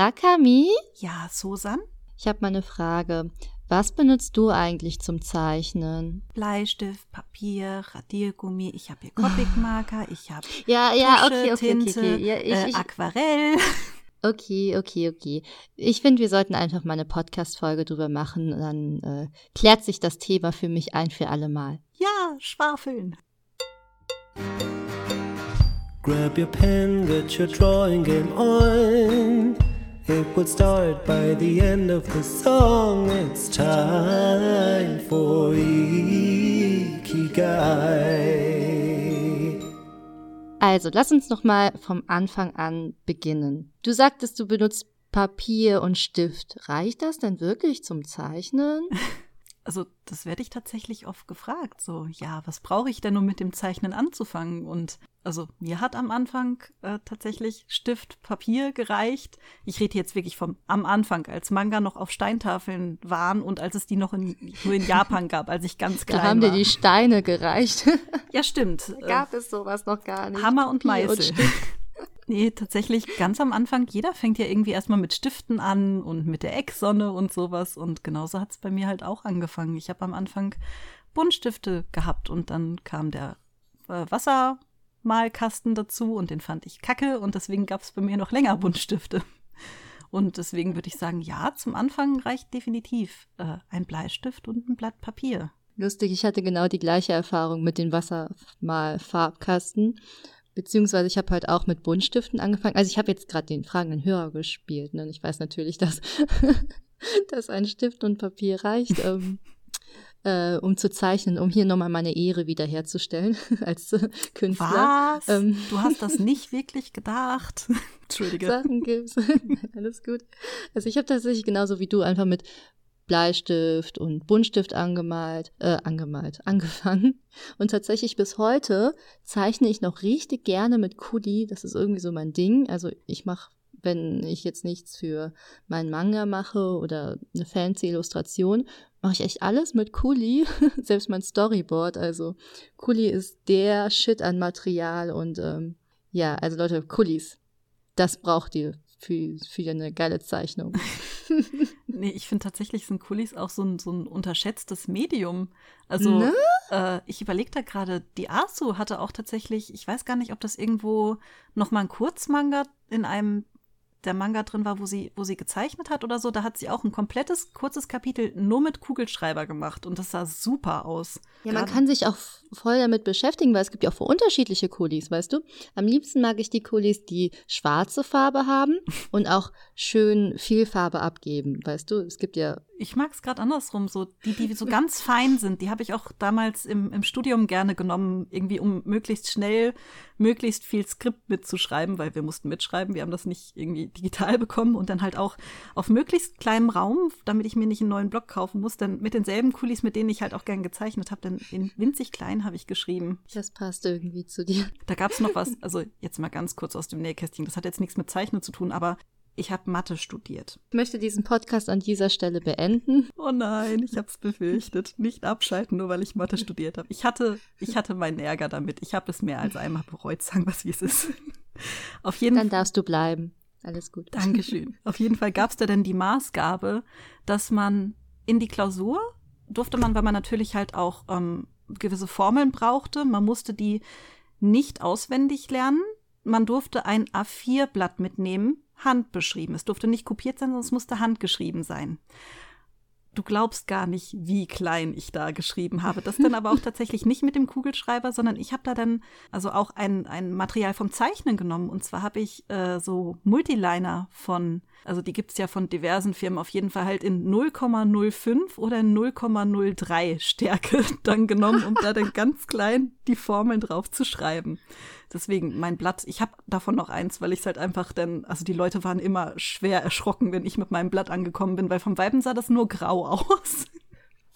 Rakami? Ja, Susan? Ich habe mal eine Frage. Was benutzt du eigentlich zum Zeichnen? Bleistift, Papier, Radiergummi, ich habe hier Copic-Marker, ich habe Ja, ja, Tusche, okay, okay, Tinte, okay, okay. Ja, ich, äh, ich, Aquarell. okay, okay, okay. Ich finde, wir sollten einfach mal eine Podcast-Folge drüber machen. Dann äh, klärt sich das Thema für mich ein für alle Mal. Ja, Schwafeln. Grab your pen, get your drawing game on. It would start by the end of the song. It's time for Ikigai. Also, lass uns noch mal vom Anfang an beginnen. Du sagtest, du benutzt Papier und Stift. Reicht das denn wirklich zum Zeichnen? Also, das werde ich tatsächlich oft gefragt. So, ja, was brauche ich denn, um mit dem Zeichnen anzufangen? Und also, mir hat am Anfang äh, tatsächlich Stift, Papier gereicht. Ich rede jetzt wirklich vom am Anfang, als Manga noch auf Steintafeln waren und als es die noch in, nur in Japan gab, als ich ganz klein Da haben war. dir die Steine gereicht. ja, stimmt. Äh, Gab es sowas noch gar nicht. Hammer und Papier Meißel. Stift. Nee, tatsächlich ganz am Anfang, jeder fängt ja irgendwie erstmal mit Stiften an und mit der Ecksonne und sowas. Und genauso hat es bei mir halt auch angefangen. Ich habe am Anfang Buntstifte gehabt und dann kam der äh, Wassermalkasten dazu und den fand ich kacke und deswegen gab es bei mir noch länger Buntstifte. Und deswegen würde ich sagen, ja, zum Anfang reicht definitiv äh, ein Bleistift und ein Blatt Papier. Lustig, ich hatte genau die gleiche Erfahrung mit den Wassermal-Farbkasten. Beziehungsweise ich habe halt auch mit Buntstiften angefangen. Also ich habe jetzt gerade den fragenden Hörer gespielt. Ne? Und Ich weiß natürlich, dass, dass ein Stift und Papier reicht, ähm, äh, um zu zeichnen, um hier nochmal meine Ehre wiederherzustellen als äh, Künstler. Was? Ähm. Du hast das nicht wirklich gedacht? Entschuldige. Sachen gibt's. Alles gut. Also ich habe tatsächlich genauso wie du einfach mit Bleistift und Buntstift angemalt, äh, angemalt, angefangen. Und tatsächlich bis heute zeichne ich noch richtig gerne mit Kuli. Das ist irgendwie so mein Ding. Also ich mache, wenn ich jetzt nichts für meinen Manga mache oder eine fancy Illustration, mache ich echt alles mit Kuli. Selbst mein Storyboard. Also Kuli ist der Shit an Material und ähm, ja, also Leute, Kulis, das braucht ihr für, für eine geile Zeichnung. Nee, ich finde tatsächlich sind Kulis auch so ein, so ein unterschätztes Medium. Also Ne? äh, ich überlege da gerade, die Asu hatte auch tatsächlich, ich weiß gar nicht, ob das irgendwo noch mal ein Kurzmanga in einem der Manga drin war, wo sie, wo sie gezeichnet hat oder so, da hat sie auch ein komplettes kurzes Kapitel nur mit Kugelschreiber gemacht und das sah super aus. Ja, man Gerade- kann sich auch voll damit beschäftigen, weil es gibt ja auch für unterschiedliche Kulis, weißt du? Am liebsten mag ich die Kulis, die schwarze Farbe haben und auch schön viel Farbe abgeben, weißt du? Es gibt ja Ich mag es gerade andersrum, so die, die so ganz fein sind, die habe ich auch damals im, im Studium gerne genommen, irgendwie um möglichst schnell, möglichst viel Skript mitzuschreiben, weil wir mussten mitschreiben, wir haben das nicht irgendwie digital bekommen und dann halt auch auf möglichst kleinem Raum, damit ich mir nicht einen neuen Block kaufen muss, dann mit denselben Kulis, mit denen ich halt auch gern gezeichnet habe, dann in winzig klein habe ich geschrieben. das passt irgendwie zu dir. Da gab es noch was, also jetzt mal ganz kurz aus dem Nähkästchen, das hat jetzt nichts mit Zeichnen zu tun, aber ich habe Mathe studiert. Ich möchte diesen Podcast an dieser Stelle beenden. Oh nein, ich hab's befürchtet. Nicht abschalten, nur weil ich Mathe studiert habe. Ich hatte, ich hatte meinen Ärger damit. Ich habe es mehr als einmal bereut, sagen wir es wie es ist. Auf jeden Dann darfst du bleiben. Alles gut. Dankeschön. Auf jeden Fall gab es da dann die Maßgabe, dass man in die Klausur durfte man, weil man natürlich halt auch ähm, gewisse Formeln brauchte, man musste die nicht auswendig lernen. Man durfte ein A4-Blatt mitnehmen, handbeschrieben. Es durfte nicht kopiert sein, sondern es musste handgeschrieben sein. Du glaubst gar nicht, wie klein ich da geschrieben habe. Das dann aber auch tatsächlich nicht mit dem Kugelschreiber, sondern ich habe da dann also auch ein, ein Material vom Zeichnen genommen. Und zwar habe ich äh, so Multiliner von, also die gibt's ja von diversen Firmen, auf jeden Fall halt in 0,05 oder in 0,03 Stärke dann genommen, um da dann ganz klein die Formeln drauf zu schreiben. Deswegen mein Blatt, ich habe davon noch eins, weil ich es halt einfach dann, also die Leute waren immer schwer erschrocken, wenn ich mit meinem Blatt angekommen bin, weil vom Weiben sah das nur grau aus.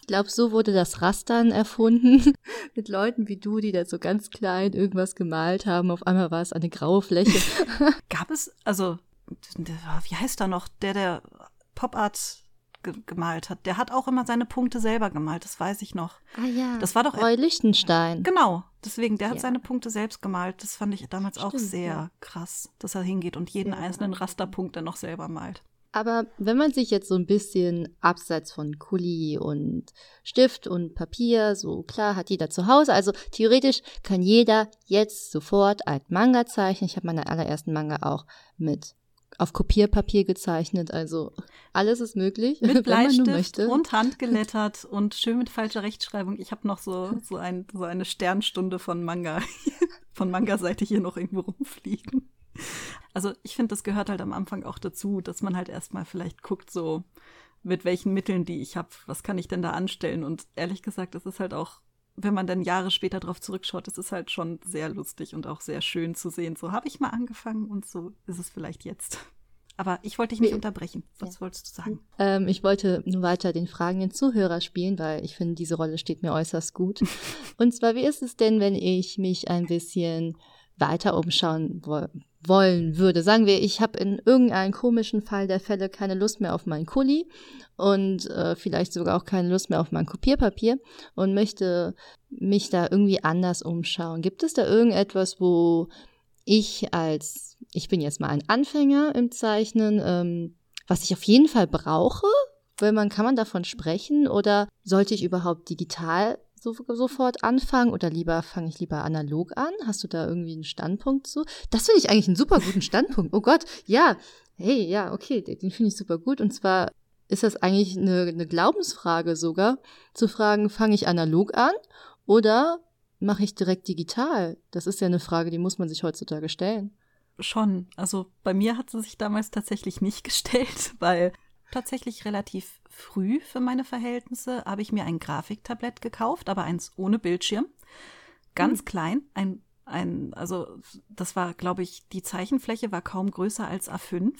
Ich glaube, so wurde das Rastern erfunden. Mit Leuten wie du, die da so ganz klein irgendwas gemalt haben. Auf einmal war es eine graue Fläche. Gab es, also, wie heißt er noch, der, der Pop-Art ge gemalt hat, der hat auch immer seine Punkte selber gemalt, das weiß ich noch. ah ja. Das war doch- Roy Lichtenstein. Genau, Deswegen, der hat Ja. seine Punkte selbst gemalt. Das fand ich damals auch Stimmt, sehr ja. krass, dass er hingeht und jeden Ja. einzelnen Rasterpunkt dann noch selber malt. Aber wenn man sich jetzt so ein bisschen abseits von Kuli und Stift und Papier, so klar hat jeder zu Hause, also theoretisch kann jeder jetzt sofort ein Manga zeichnen. Ich habe meine allerersten Manga auch mit auf Kopierpapier gezeichnet, also alles ist möglich, Mit wenn man nur Bleistift und handgelettert und schön mit falscher Rechtschreibung. Ich habe noch so, so, ein, so eine Sternstunde von Manga, von Manga-Seite hier noch irgendwo rumfliegen. Also ich finde, das gehört halt am Anfang auch dazu, dass man halt erstmal vielleicht guckt, so mit welchen Mitteln, die ich habe, was kann ich denn da anstellen? Und ehrlich gesagt, es ist halt auch, wenn man dann Jahre später drauf zurückschaut, es ist halt schon sehr lustig und auch sehr schön zu sehen. So habe ich mal angefangen und so ist es vielleicht jetzt. Aber ich wollte dich nicht unterbrechen. Was wolltest du sagen? Ähm, ich wollte nur weiter den fragenden Zuhörer spielen, weil ich finde, diese Rolle steht mir äußerst gut. Und zwar, wie ist es denn, wenn ich mich ein bisschen weiter umschauen wo wollen würde? Sagen wir, ich habe in irgendeinem komischen Fall der Fälle keine Lust mehr auf meinen Kuli und äh, vielleicht sogar auch keine Lust mehr auf mein Kopierpapier und möchte mich da irgendwie anders umschauen. Gibt es da irgendetwas, wo ich als, ich bin jetzt mal ein Anfänger im Zeichnen, ähm, was ich auf jeden Fall brauche? Weil man, kann man davon sprechen oder sollte ich überhaupt digital so, sofort anfangen oder lieber fange ich lieber analog an? Hast du da irgendwie einen Standpunkt zu? Das finde ich eigentlich einen super guten Standpunkt. Oh Gott, ja. Hey, ja, okay, den finde ich super gut. Und zwar ist das eigentlich eine, eine Glaubensfrage sogar, zu fragen, fange ich analog an oder mache ich direkt digital? Das ist ja eine Frage, die muss man sich heutzutage stellen. Schon. Also bei mir hat sie sich damals tatsächlich nicht gestellt, weil tatsächlich relativ früh für meine Verhältnisse habe ich mir ein Grafiktablett gekauft, aber eins ohne Bildschirm. Ganz klein, ein, ein, also das war, glaube ich, die Zeichenfläche war kaum größer als A5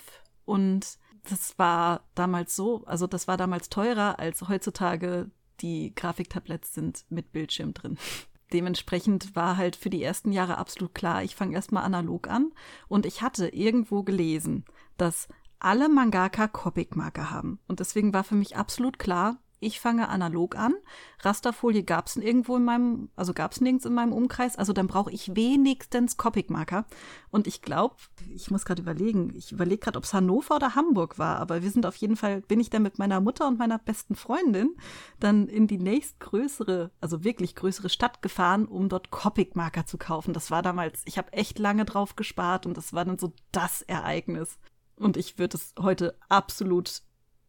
und das war damals so, also das war damals teurer als heutzutage die Grafiktabletts sind mit Bildschirm drin. Dementsprechend war halt für die ersten Jahre absolut klar, ich fange erstmal analog an und ich hatte irgendwo gelesen, dass alle Mangaka Copic-Marker haben. Und deswegen war für mich absolut klar, ich fange analog an. Rasterfolie gab es irgendwo in meinem, also gab es nirgends in meinem Umkreis. Also dann brauche ich wenigstens Copic-Marker. Und ich glaube, ich muss gerade überlegen, ich überlege gerade, ob es Hannover oder Hamburg war, aber wir sind auf jeden Fall, bin ich dann mit meiner Mutter und meiner besten Freundin dann in die nächstgrößere, also wirklich größere Stadt gefahren, um dort Copic-Marker zu kaufen. Das war damals, ich habe echt lange drauf gespart und das war dann so das Ereignis. Und ich würde es heute absolut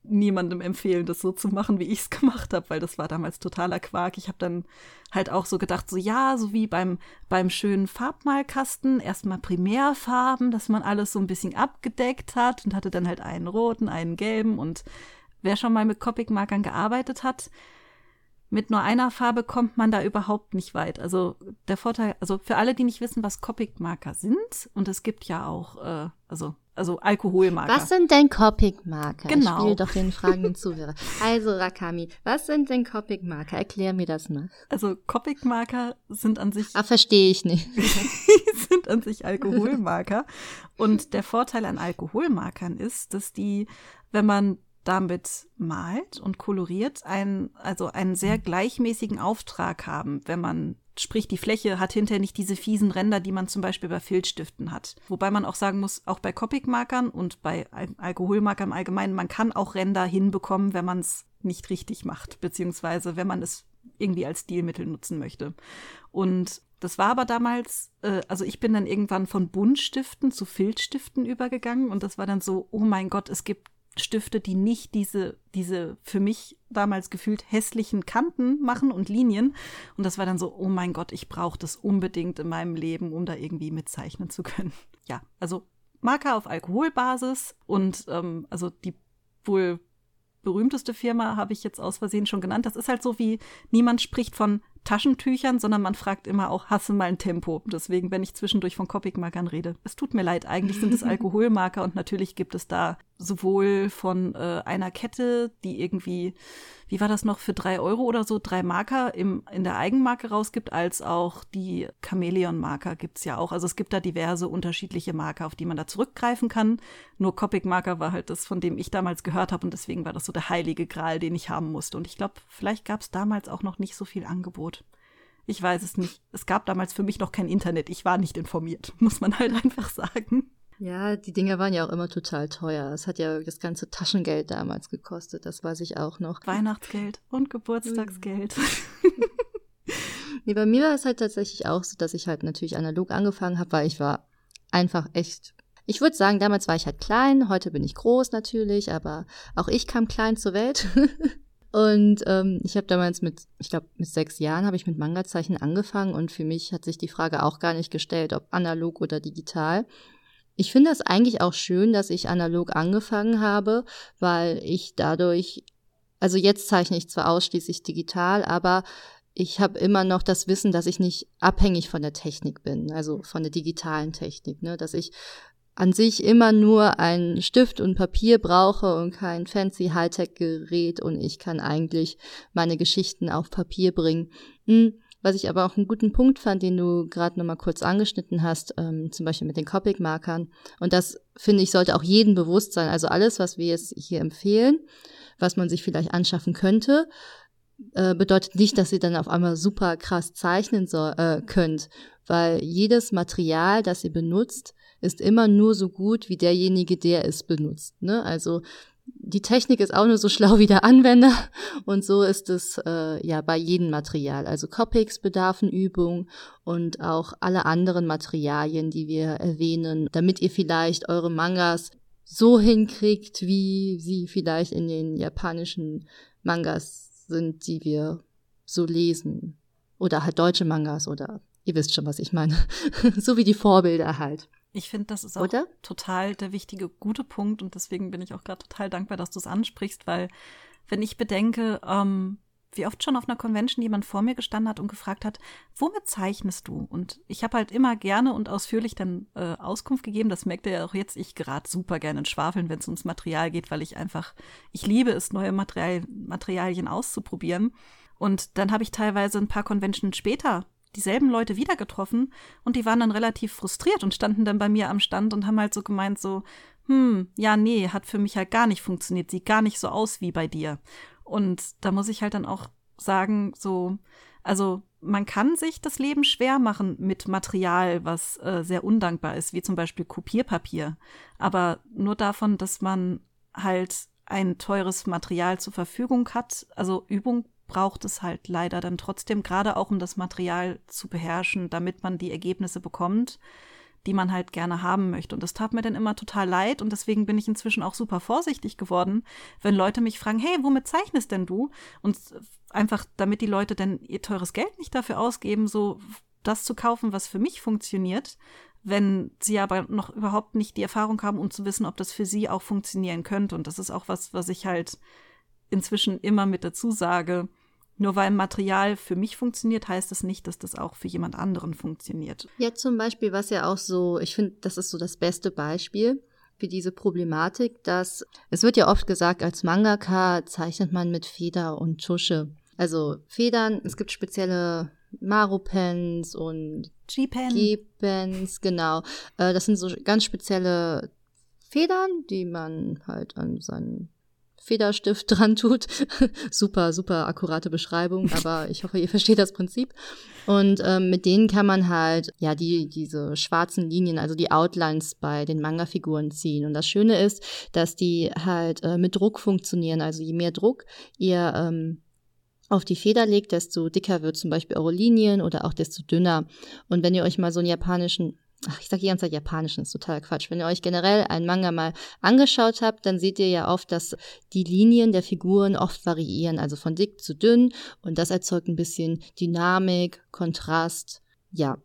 niemandem empfehlen, das so zu machen, wie ich es gemacht habe, weil das war damals totaler Quark. Ich habe dann halt auch so gedacht, so ja, so wie beim, beim schönen Farbmalkasten, erstmal Primärfarben, dass man alles so ein bisschen abgedeckt hat und hatte dann halt einen roten, einen gelben und wer schon mal mit Copic-Markern gearbeitet hat, mit nur einer Farbe kommt man da überhaupt nicht weit. Also der Vorteil, also für alle, die nicht wissen, was Copic-Marker sind, und es gibt ja auch, äh, also, also Alkoholmarker. Was sind denn Copic-Marker? Genau. Ich spiele doch den fragenden Zuhörer. Also, Rakami, was sind denn Copic-Marker? Erklär mir das mal. Also Copic-Marker sind an sich Ah, verstehe ich nicht. sind an sich Alkoholmarker. Und der Vorteil an Alkoholmarkern ist, dass die, wenn man damit malt und koloriert, einen, also einen sehr gleichmäßigen Auftrag haben, wenn man, sprich, die Fläche hat hinterher nicht diese fiesen Ränder, die man zum Beispiel bei Filzstiften hat. Wobei man auch sagen muss, auch bei Copic-Markern und bei Al Alkoholmarkern im Allgemeinen, man kann auch Ränder hinbekommen, wenn man es nicht richtig macht, beziehungsweise wenn man es irgendwie als Stilmittel nutzen möchte. Und das war aber damals, äh, also ich bin dann irgendwann von Buntstiften zu Filzstiften übergegangen und das war dann so, oh mein Gott, es gibt Stifte, die nicht diese, diese für mich damals gefühlt hässlichen Kanten machen und Linien. Und das war dann so, oh mein Gott, ich brauche das unbedingt in meinem Leben, um da irgendwie mitzeichnen zu können. Ja, also Marker auf Alkoholbasis und ähm, also die wohl berühmteste Firma habe ich jetzt aus Versehen schon genannt. Das ist halt so wie, niemand spricht von Taschentüchern, sondern man fragt immer auch, hasse mal ein Tempo. Deswegen, wenn ich zwischendurch von Copic-Markern rede. Es tut mir leid, eigentlich sind es Alkoholmarker und natürlich gibt es da sowohl von äh, einer Kette, die irgendwie, wie war das noch, für drei Euro oder so, drei Marker im, in der Eigenmarke rausgibt, als auch die Chamäleon-Marker gibt's ja auch. Also es gibt da diverse unterschiedliche Marker, auf die man da zurückgreifen kann. Nur Copic-Marker war halt das, von dem ich damals gehört habe und deswegen war das so der heilige Gral, den ich haben musste. Und ich glaube, vielleicht gab's damals auch noch nicht so viel Angebot. Ich weiß es nicht. Es gab damals für mich noch kein Internet. Ich war nicht informiert, muss man halt einfach sagen. Ja, die Dinger waren ja auch immer total teuer. Es hat ja das ganze Taschengeld damals gekostet, das weiß ich auch noch. Weihnachtsgeld und Geburtstagsgeld. nee, bei mir war es halt tatsächlich auch so, dass ich halt natürlich analog angefangen habe, weil ich war einfach echt. Ich würde sagen, damals war ich halt klein, heute bin ich groß natürlich, aber auch ich kam klein zur Welt. Und ähm, ich habe damals mit, ich glaube, mit sechs Jahren habe ich mit Manga-Zeichen angefangen und für mich hat sich die Frage auch gar nicht gestellt, ob analog oder digital. Ich finde das eigentlich auch schön, dass ich analog angefangen habe, weil ich dadurch, also jetzt zeichne ich zwar ausschließlich digital, aber ich habe immer noch das Wissen, dass ich nicht abhängig von der Technik bin, also von der digitalen Technik, ne, dass ich an sich immer nur einen Stift und Papier brauche und kein fancy Hightech-Gerät und ich kann eigentlich meine Geschichten auf Papier bringen. Hm, was ich aber auch einen guten Punkt fand, den du gerade nochmal kurz angeschnitten hast, ähm, zum Beispiel mit den Copic-Markern. Und das, finde ich, sollte auch jedem bewusst sein. Also alles, was wir jetzt hier empfehlen, was man sich vielleicht anschaffen könnte, äh, bedeutet nicht, dass ihr dann auf einmal super krass zeichnen soll, äh, könnt, weil jedes Material, das ihr benutzt, ist immer nur so gut wie derjenige, der es benutzt. Ne? Also die Technik ist auch nur so schlau wie der Anwender und so ist es äh, ja bei jedem Material. Also Copics bedarfen Übung und auch alle anderen Materialien, die wir erwähnen, damit ihr vielleicht eure Mangas so hinkriegt, wie sie vielleicht in den japanischen Mangas sind, die wir so lesen. Oder halt deutsche Mangas oder ihr wisst schon, was ich meine. so wie die Vorbilder halt. Ich finde, das ist auch Oder? total der wichtige, gute Punkt und deswegen bin ich auch gerade total dankbar, dass du es ansprichst, weil wenn ich bedenke, ähm, wie oft schon auf einer Convention jemand vor mir gestanden hat und gefragt hat, womit zeichnest du? Und ich habe halt immer gerne und ausführlich dann äh, Auskunft gegeben. Das merkt ihr ja auch jetzt. Ich gerate super gerne in Schwafeln, wenn es ums Material geht, weil ich einfach, ich liebe es, neue Material, Materialien auszuprobieren. Und dann habe ich teilweise ein paar Conventions später dieselben Leute wieder getroffen und die waren dann relativ frustriert und standen dann bei mir am Stand und haben halt so gemeint so, hm, ja, nee, hat für mich halt gar nicht funktioniert, sieht gar nicht so aus wie bei dir. Und da muss ich halt dann auch sagen, so, also man kann sich das Leben schwer machen mit Material, was äh, sehr undankbar ist, wie zum Beispiel Kopierpapier. Aber nur davon, dass man halt ein teures Material zur Verfügung hat, also Übung braucht es halt leider dann trotzdem, gerade auch um das Material zu beherrschen, damit man die Ergebnisse bekommt, die man halt gerne haben möchte. Und das tat mir dann immer total leid und deswegen bin ich inzwischen auch super vorsichtig geworden, wenn Leute mich fragen, hey, womit zeichnest denn du? Und einfach, damit die Leute denn ihr teures Geld nicht dafür ausgeben, so das zu kaufen, was für mich funktioniert, wenn sie aber noch überhaupt nicht die Erfahrung haben, um zu wissen, ob das für sie auch funktionieren könnte. Und das ist auch was, was ich halt inzwischen immer mit dazu sage, nur weil Material für mich funktioniert, heißt es das nicht, dass das auch für jemand anderen funktioniert. Ja, zum Beispiel, was ja auch so, ich finde, das ist so das beste Beispiel für diese Problematik, dass es wird ja oft gesagt, als Mangaka zeichnet man mit Feder und Tusche. Also Federn, es gibt spezielle Maru-Pens und G-Pen. G-Pens, genau. Äh, das sind so ganz spezielle Federn, die man halt an seinen Federstift dran tut. super, super akkurate Beschreibung, aber ich hoffe, ihr versteht das Prinzip. Und ähm, mit denen kann man halt, ja, die, diese schwarzen Linien, also die Outlines bei den Manga-Figuren ziehen. Und das Schöne ist, dass die halt äh, mit Druck funktionieren. Also je mehr Druck ihr ähm, auf die Feder legt, desto dicker wird zum Beispiel eure Linien oder auch desto dünner. Und wenn ihr euch mal so einen japanischen ach, ich sage die ganze Zeit Japanischen, ist total Quatsch. Wenn ihr euch generell einen Manga mal angeschaut habt, dann seht ihr ja oft, dass die Linien der Figuren oft variieren, also von dick zu dünn und das erzeugt ein bisschen Dynamik, Kontrast, ja.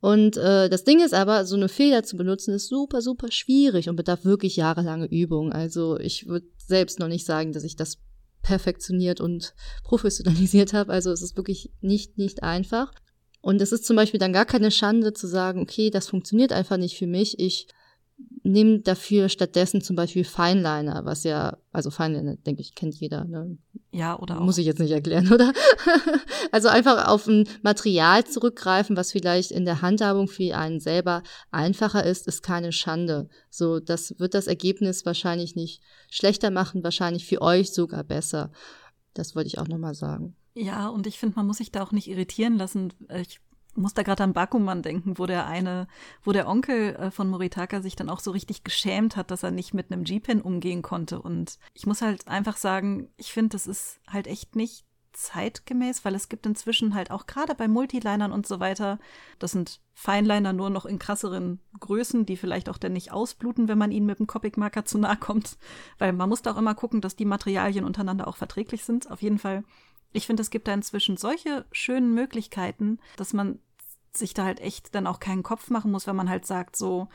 Und äh, das Ding ist aber, so eine Feder zu benutzen, ist super, super schwierig und bedarf wirklich jahrelange Übung. Also ich würde selbst noch nicht sagen, dass ich das perfektioniert und professionalisiert habe. Also es ist wirklich nicht, nicht einfach. Und es ist zum Beispiel dann gar keine Schande zu sagen, okay, das funktioniert einfach nicht für mich. Ich nehme dafür stattdessen zum Beispiel Feinliner, was ja, also Feinliner, denke ich, kennt jeder. Ne? Ja, oder auch. Muss ich jetzt nicht erklären, oder? also einfach auf ein Material zurückgreifen, was vielleicht in der Handhabung für einen selber einfacher ist, ist keine Schande. So, das wird das Ergebnis wahrscheinlich nicht schlechter machen, wahrscheinlich für euch sogar besser. Das wollte ich auch nochmal sagen. Ja, und ich finde, man muss sich da auch nicht irritieren lassen. Ich muss da gerade an Bakuman denken, wo der eine, wo der Onkel äh, von Moritaka sich dann auch so richtig geschämt hat, dass er nicht mit einem G-Pen umgehen konnte. Und ich muss halt einfach sagen, ich finde, das ist halt echt nicht zeitgemäß, weil es gibt inzwischen halt auch gerade bei Multilinern und so weiter, das sind Feinliner nur noch in krasseren Größen, die vielleicht auch dann nicht ausbluten, wenn man ihnen mit dem Copic-Marker zu nahe kommt, weil man muss da auch immer gucken, dass die Materialien untereinander auch verträglich sind. Auf jeden Fall, ich finde, es gibt da inzwischen solche schönen Möglichkeiten, dass man sich da halt echt dann auch keinen Kopf machen muss, wenn man halt sagt, so,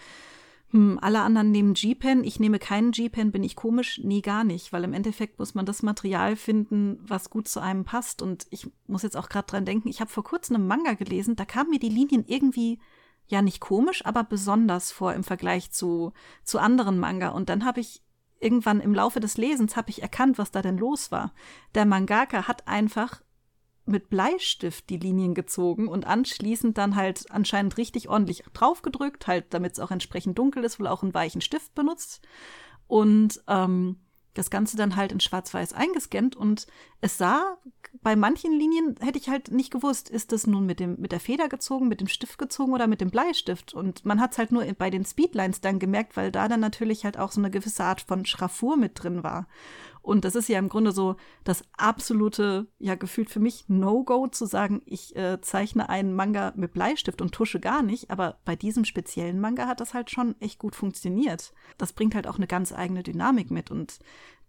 hm, alle anderen nehmen G-Pen, ich nehme keinen G-Pen, bin ich komisch? Nee, gar nicht, weil im Endeffekt muss man das Material finden, was gut zu einem passt. Und ich muss jetzt auch gerade dran denken, ich habe vor kurzem einen Manga gelesen, da kamen mir die Linien irgendwie ja nicht komisch, aber besonders vor im Vergleich zu, zu anderen Manga. Und dann habe ich irgendwann im Laufe des Lesens habe ich erkannt, was da denn los war. Der Mangaka hat einfach mit Bleistift die Linien gezogen und anschließend dann halt anscheinend richtig ordentlich draufgedrückt, halt damit es auch entsprechend dunkel ist, wohl auch einen weichen Stift benutzt. Und ähm, das Ganze dann halt in Schwarz-Weiß eingescannt und es sah, bei manchen Linien hätte ich halt nicht gewusst, ist das nun mit, dem, mit der Feder gezogen, mit dem Stift gezogen oder mit dem Bleistift. Und man hat es halt nur bei den Speedlines dann gemerkt, weil da dann natürlich halt auch so eine gewisse Art von Schraffur mit drin war. Und das ist ja im Grunde so das absolute, ja, gefühlt für mich No-Go zu sagen, ich äh, zeichne einen Manga mit Bleistift und tusche gar nicht. Aber bei diesem speziellen Manga hat das halt schon echt gut funktioniert. Das bringt halt auch eine ganz eigene Dynamik mit und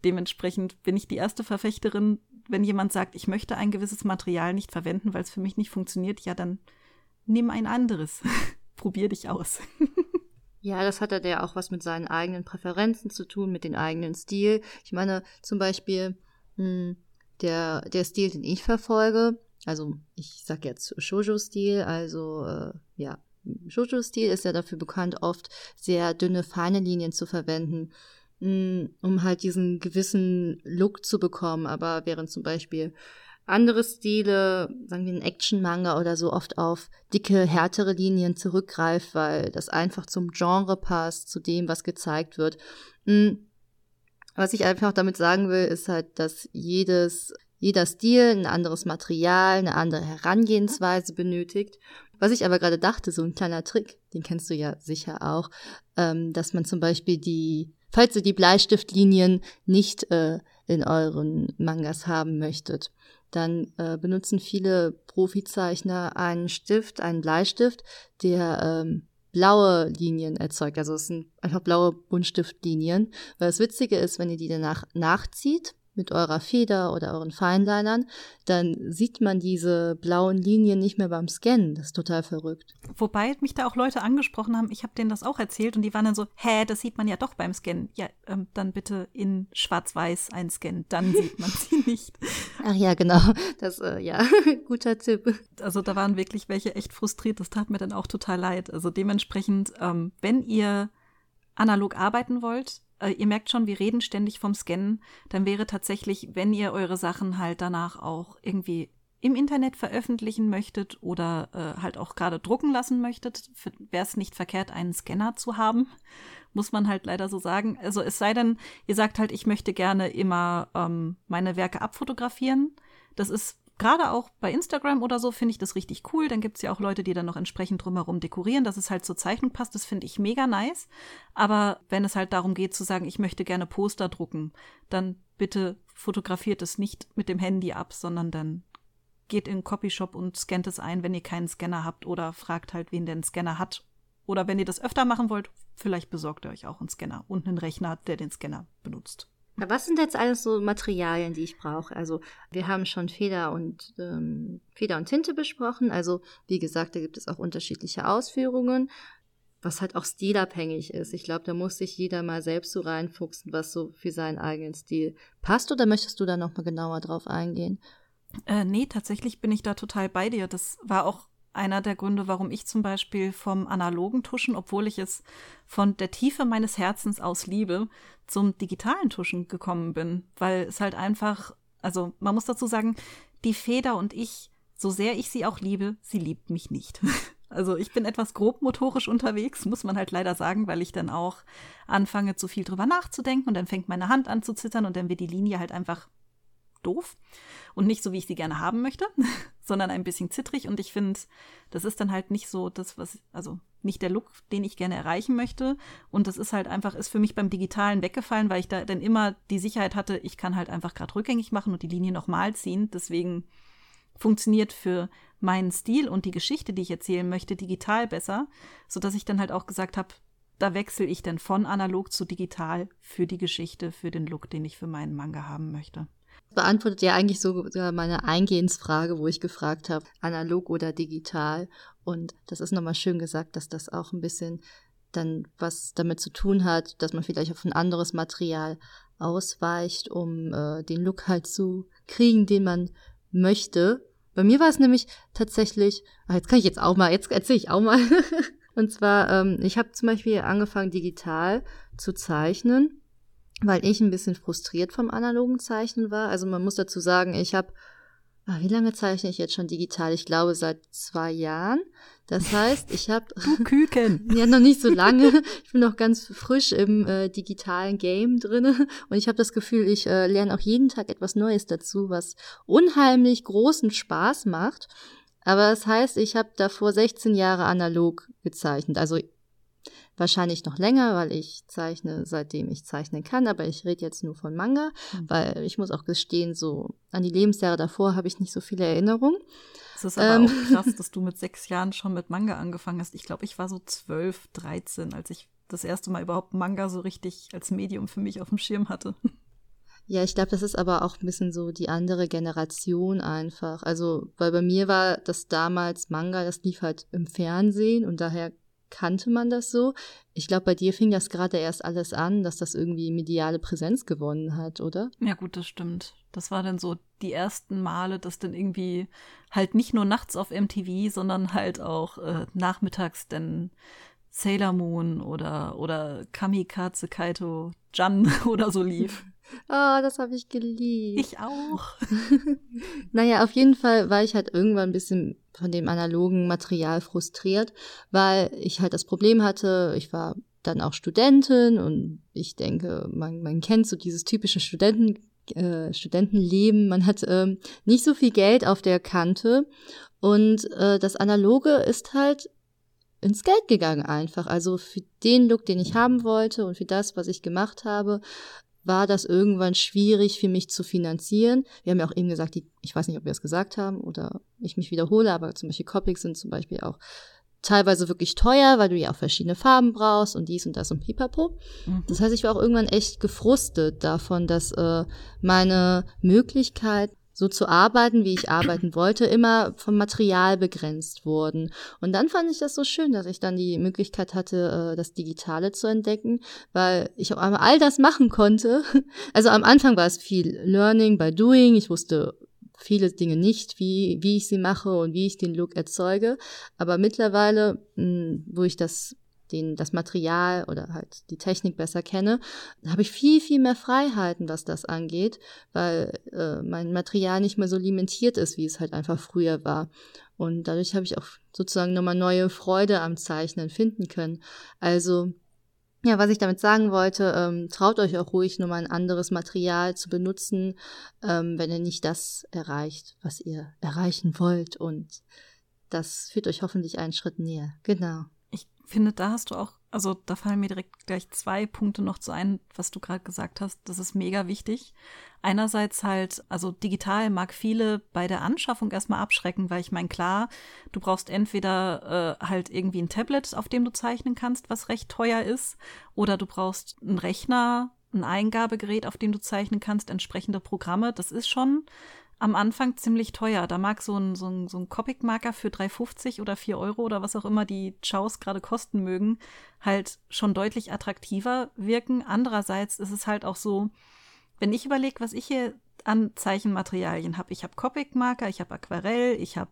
dementsprechend bin ich die erste Verfechterin, wenn jemand sagt, ich möchte ein gewisses Material nicht verwenden, weil es für mich nicht funktioniert, ja, dann nimm ein anderes. Probier dich aus. Ja, das hat ja auch was mit seinen eigenen Präferenzen zu tun, mit dem eigenen Stil. Ich meine, zum Beispiel mh, hm, der, der Stil, den ich verfolge, also ich sag jetzt Shoujo-Stil, also äh, ja, Shoujo-Stil ist ja dafür bekannt, oft sehr dünne, feine Linien zu verwenden, mh, hm, um halt diesen gewissen Look zu bekommen. Aber während zum Beispiel andere Stile, sagen wir ein Action-Manga oder so, oft auf dicke, härtere Linien zurückgreift, weil das einfach zum Genre passt, zu dem, was gezeigt wird. Hm. Was ich einfach damit sagen will, ist halt, dass jedes, jeder Stil ein anderes Material, eine andere Herangehensweise benötigt. Was ich aber gerade dachte, so ein kleiner Trick, den kennst du ja sicher auch, ähm, dass man zum Beispiel die, falls ihr die Bleistiftlinien nicht äh, in euren Mangas haben möchtet, dann äh, benutzen viele Profizeichner einen Stift, einen Bleistift, der ähm, blaue Linien erzeugt. Also es sind einfach blaue Buntstiftlinien. Weil das Witzige ist, wenn ihr die danach nachzieht, mit eurer Feder oder euren Feinlinern, dann sieht man diese blauen Linien nicht mehr beim Scannen. Das ist total verrückt. Wobei mich da auch Leute angesprochen haben, ich habe denen das auch erzählt und die waren dann so, hä, das sieht man ja doch beim Scannen. Ja, ähm, dann bitte in schwarz-weiß einscannen, dann sieht man sie nicht. Ach ja, genau. Das, äh, ja, guter Tipp. Also da waren wirklich welche echt frustriert. Das tat mir dann auch total leid. Also dementsprechend, ähm, wenn ihr analog arbeiten wollt, äh, ihr merkt schon, wir reden ständig vom Scannen, dann wäre tatsächlich, wenn ihr eure Sachen halt danach auch irgendwie im Internet veröffentlichen möchtet oder äh, halt auch gerade drucken lassen möchtet, wäre es nicht verkehrt, einen Scanner zu haben. Muss man halt leider so sagen. Also es sei denn, ihr sagt halt, ich möchte gerne immer ähm, meine Werke abfotografieren. Das ist gerade auch bei Instagram oder so finde ich das richtig cool. Dann gibt es ja auch Leute, die dann noch entsprechend drumherum dekorieren, dass es halt zur Zeichnung passt. Das finde ich mega nice. Aber wenn es halt darum geht zu sagen, ich möchte gerne Poster drucken, dann bitte fotografiert es nicht mit dem Handy ab, sondern dann geht in den Copyshop und scannt es ein, wenn ihr keinen Scanner habt oder fragt halt, wen der einen Scanner hat. Oder wenn ihr das öfter machen wollt, vielleicht besorgt ihr euch auch einen Scanner und einen Rechner, der den Scanner benutzt. Was sind jetzt alles so Materialien, die ich brauche? Also wir haben schon Feder und ähm, Feder und Tinte besprochen. Also wie gesagt, da gibt es auch unterschiedliche Ausführungen, was halt auch stilabhängig ist. Ich glaube, da muss sich jeder mal selbst so reinfuchsen, was so für seinen eigenen Stil passt. Oder möchtest du da noch mal genauer drauf eingehen? Äh, nee, tatsächlich bin ich da total bei dir. Das war auch einer der Gründe, warum ich zum Beispiel vom analogen Tuschen, obwohl ich es von der Tiefe meines Herzens aus liebe, zum digitalen Tuschen gekommen bin, weil es halt einfach, also man muss dazu sagen, die Feder und ich, so sehr ich sie auch liebe, sie liebt mich nicht. Also ich bin etwas grobmotorisch unterwegs, muss man halt leider sagen, weil ich dann auch anfange, zu viel drüber nachzudenken und dann fängt meine Hand an zu zittern und dann wird die Linie halt einfach doof und nicht so, wie ich sie gerne haben möchte, sondern ein bisschen zittrig. Und ich finde, das ist dann halt nicht so das, was, also nicht der Look, den ich gerne erreichen möchte. Und das ist halt einfach, ist für mich beim Digitalen weggefallen, weil ich da dann immer die Sicherheit hatte, ich kann halt einfach gerade rückgängig machen und die Linie nochmal ziehen. Deswegen funktioniert für meinen Stil und die Geschichte, die ich erzählen möchte, digital besser, sodass ich dann halt auch gesagt habe, da wechsle ich dann von analog zu digital für die Geschichte, für den Look, den ich für meinen Manga haben möchte. Beantwortet ja eigentlich sogar meine Eingehensfrage, wo ich gefragt habe, analog oder digital. Und das ist nochmal schön gesagt, dass das auch ein bisschen dann was damit zu tun hat, dass man vielleicht auf ein anderes Material ausweicht, um äh, den Look halt zu kriegen, den man möchte. Bei mir war es nämlich tatsächlich, ach, jetzt kann ich jetzt auch mal, jetzt erzähle ich auch mal. Und zwar, ähm, ich habe zum Beispiel angefangen, digital zu zeichnen, weil ich ein bisschen frustriert vom analogen Zeichnen war. Also man muss dazu sagen, ich habe Ah, wie lange zeichne ich jetzt schon digital? Ich glaube seit zwei Jahren. Das heißt, ich habe Küken. ja noch nicht so lange. Ich bin noch ganz frisch im äh, digitalen Game drinne und ich habe das Gefühl, ich äh, lerne auch jeden Tag etwas Neues dazu, was unheimlich großen Spaß macht. Aber das heißt, ich habe davor 16 Jahre analog gezeichnet. Also Wahrscheinlich noch länger, weil ich zeichne, seitdem ich zeichnen kann, aber ich rede jetzt nur von Manga, mhm. weil ich muss auch gestehen, so an die Lebensjahre davor habe ich nicht so viele Erinnerungen. Es ist aber ähm, auch krass, dass du mit sechs Jahren schon mit Manga angefangen hast. Ich glaube, ich war so zwölf, dreizehn, als ich das erste Mal überhaupt Manga so richtig als Medium für mich auf dem Schirm hatte. Ja, ich glaube, das ist aber auch ein bisschen so die andere Generation einfach. Also, weil bei mir war das damals Manga, das lief halt im Fernsehen und daher kannte man das so. Ich glaube, bei dir fing das gerade erst alles an, dass das irgendwie mediale Präsenz gewonnen hat, oder? Ja, gut, das stimmt. Das war dann so die ersten Male, dass dann irgendwie halt nicht nur nachts auf MTV, sondern halt auch äh, nachmittags dann Sailor Moon oder, oder Kamikaze Kaito Jan oder so lief. Oh, das habe ich geliebt. Ich auch. naja, auf jeden Fall war ich halt irgendwann ein bisschen von dem analogen Material frustriert, weil ich halt das Problem hatte, ich war dann auch Studentin und ich denke, man, man kennt so dieses typische Studenten, äh, Studentenleben. Man hat ähm, nicht so viel Geld auf der Kante und äh, das Analoge ist halt ins Geld gegangen einfach. Also für den Look, den ich haben wollte und für das, was ich gemacht habe, war das irgendwann schwierig für mich zu finanzieren. Wir haben ja auch eben gesagt, die, ich weiß nicht, ob wir es gesagt haben oder ich mich wiederhole, aber zum Beispiel Copics sind zum Beispiel auch teilweise wirklich teuer, weil du ja auch verschiedene Farben brauchst und dies und das und pipapo. Mhm. Das heißt, ich war auch irgendwann echt gefrustet davon, dass äh, meine Möglichkeit so zu arbeiten, wie ich arbeiten wollte, immer vom Material begrenzt wurden. Und dann fand ich das so schön, dass ich dann die Möglichkeit hatte, äh, das Digitale zu entdecken, weil ich auch einmal all das machen konnte. Also am Anfang war es viel Learning by Doing. Ich wusste viele Dinge nicht, wie, wie ich sie mache und wie ich den Look erzeuge. Aber mittlerweile, wo ich das den, das Material oder halt die Technik besser kenne, habe ich viel, viel mehr Freiheiten, was das angeht, weil äh, mein Material nicht mehr so limitiert ist, wie es halt einfach früher war. Und dadurch habe ich auch sozusagen nochmal neue Freude am Zeichnen finden können. Also, ja, was ich damit sagen wollte, ähm, traut euch auch ruhig nochmal ein anderes Material zu benutzen, ähm, wenn ihr nicht das erreicht, was ihr erreichen wollt. Und das führt euch hoffentlich einen Schritt näher. Genau finde, da hast du auch, also da fallen mir direkt gleich zwei Punkte noch zu ein, was du gerade gesagt hast. Das ist mega wichtig. Einerseits halt, also digital mag viele bei der Anschaffung erstmal abschrecken, weil ich meine, klar, du brauchst entweder äh, halt irgendwie ein Tablet, auf dem du zeichnen kannst, was recht teuer ist, oder du brauchst einen Rechner, ein Eingabegerät, auf dem du zeichnen kannst, entsprechende Programme. Das ist schon am Anfang ziemlich teuer. Da mag so ein, so ein, so ein Copic-Marker für 3,50 oder 4 Euro oder was auch immer die Chows gerade kosten mögen, halt schon deutlich attraktiver wirken. Andererseits ist es halt auch so, wenn ich überlege, was ich hier an Zeichenmaterialien habe. Ich habe Copic-Marker, ich habe Aquarell, ich habe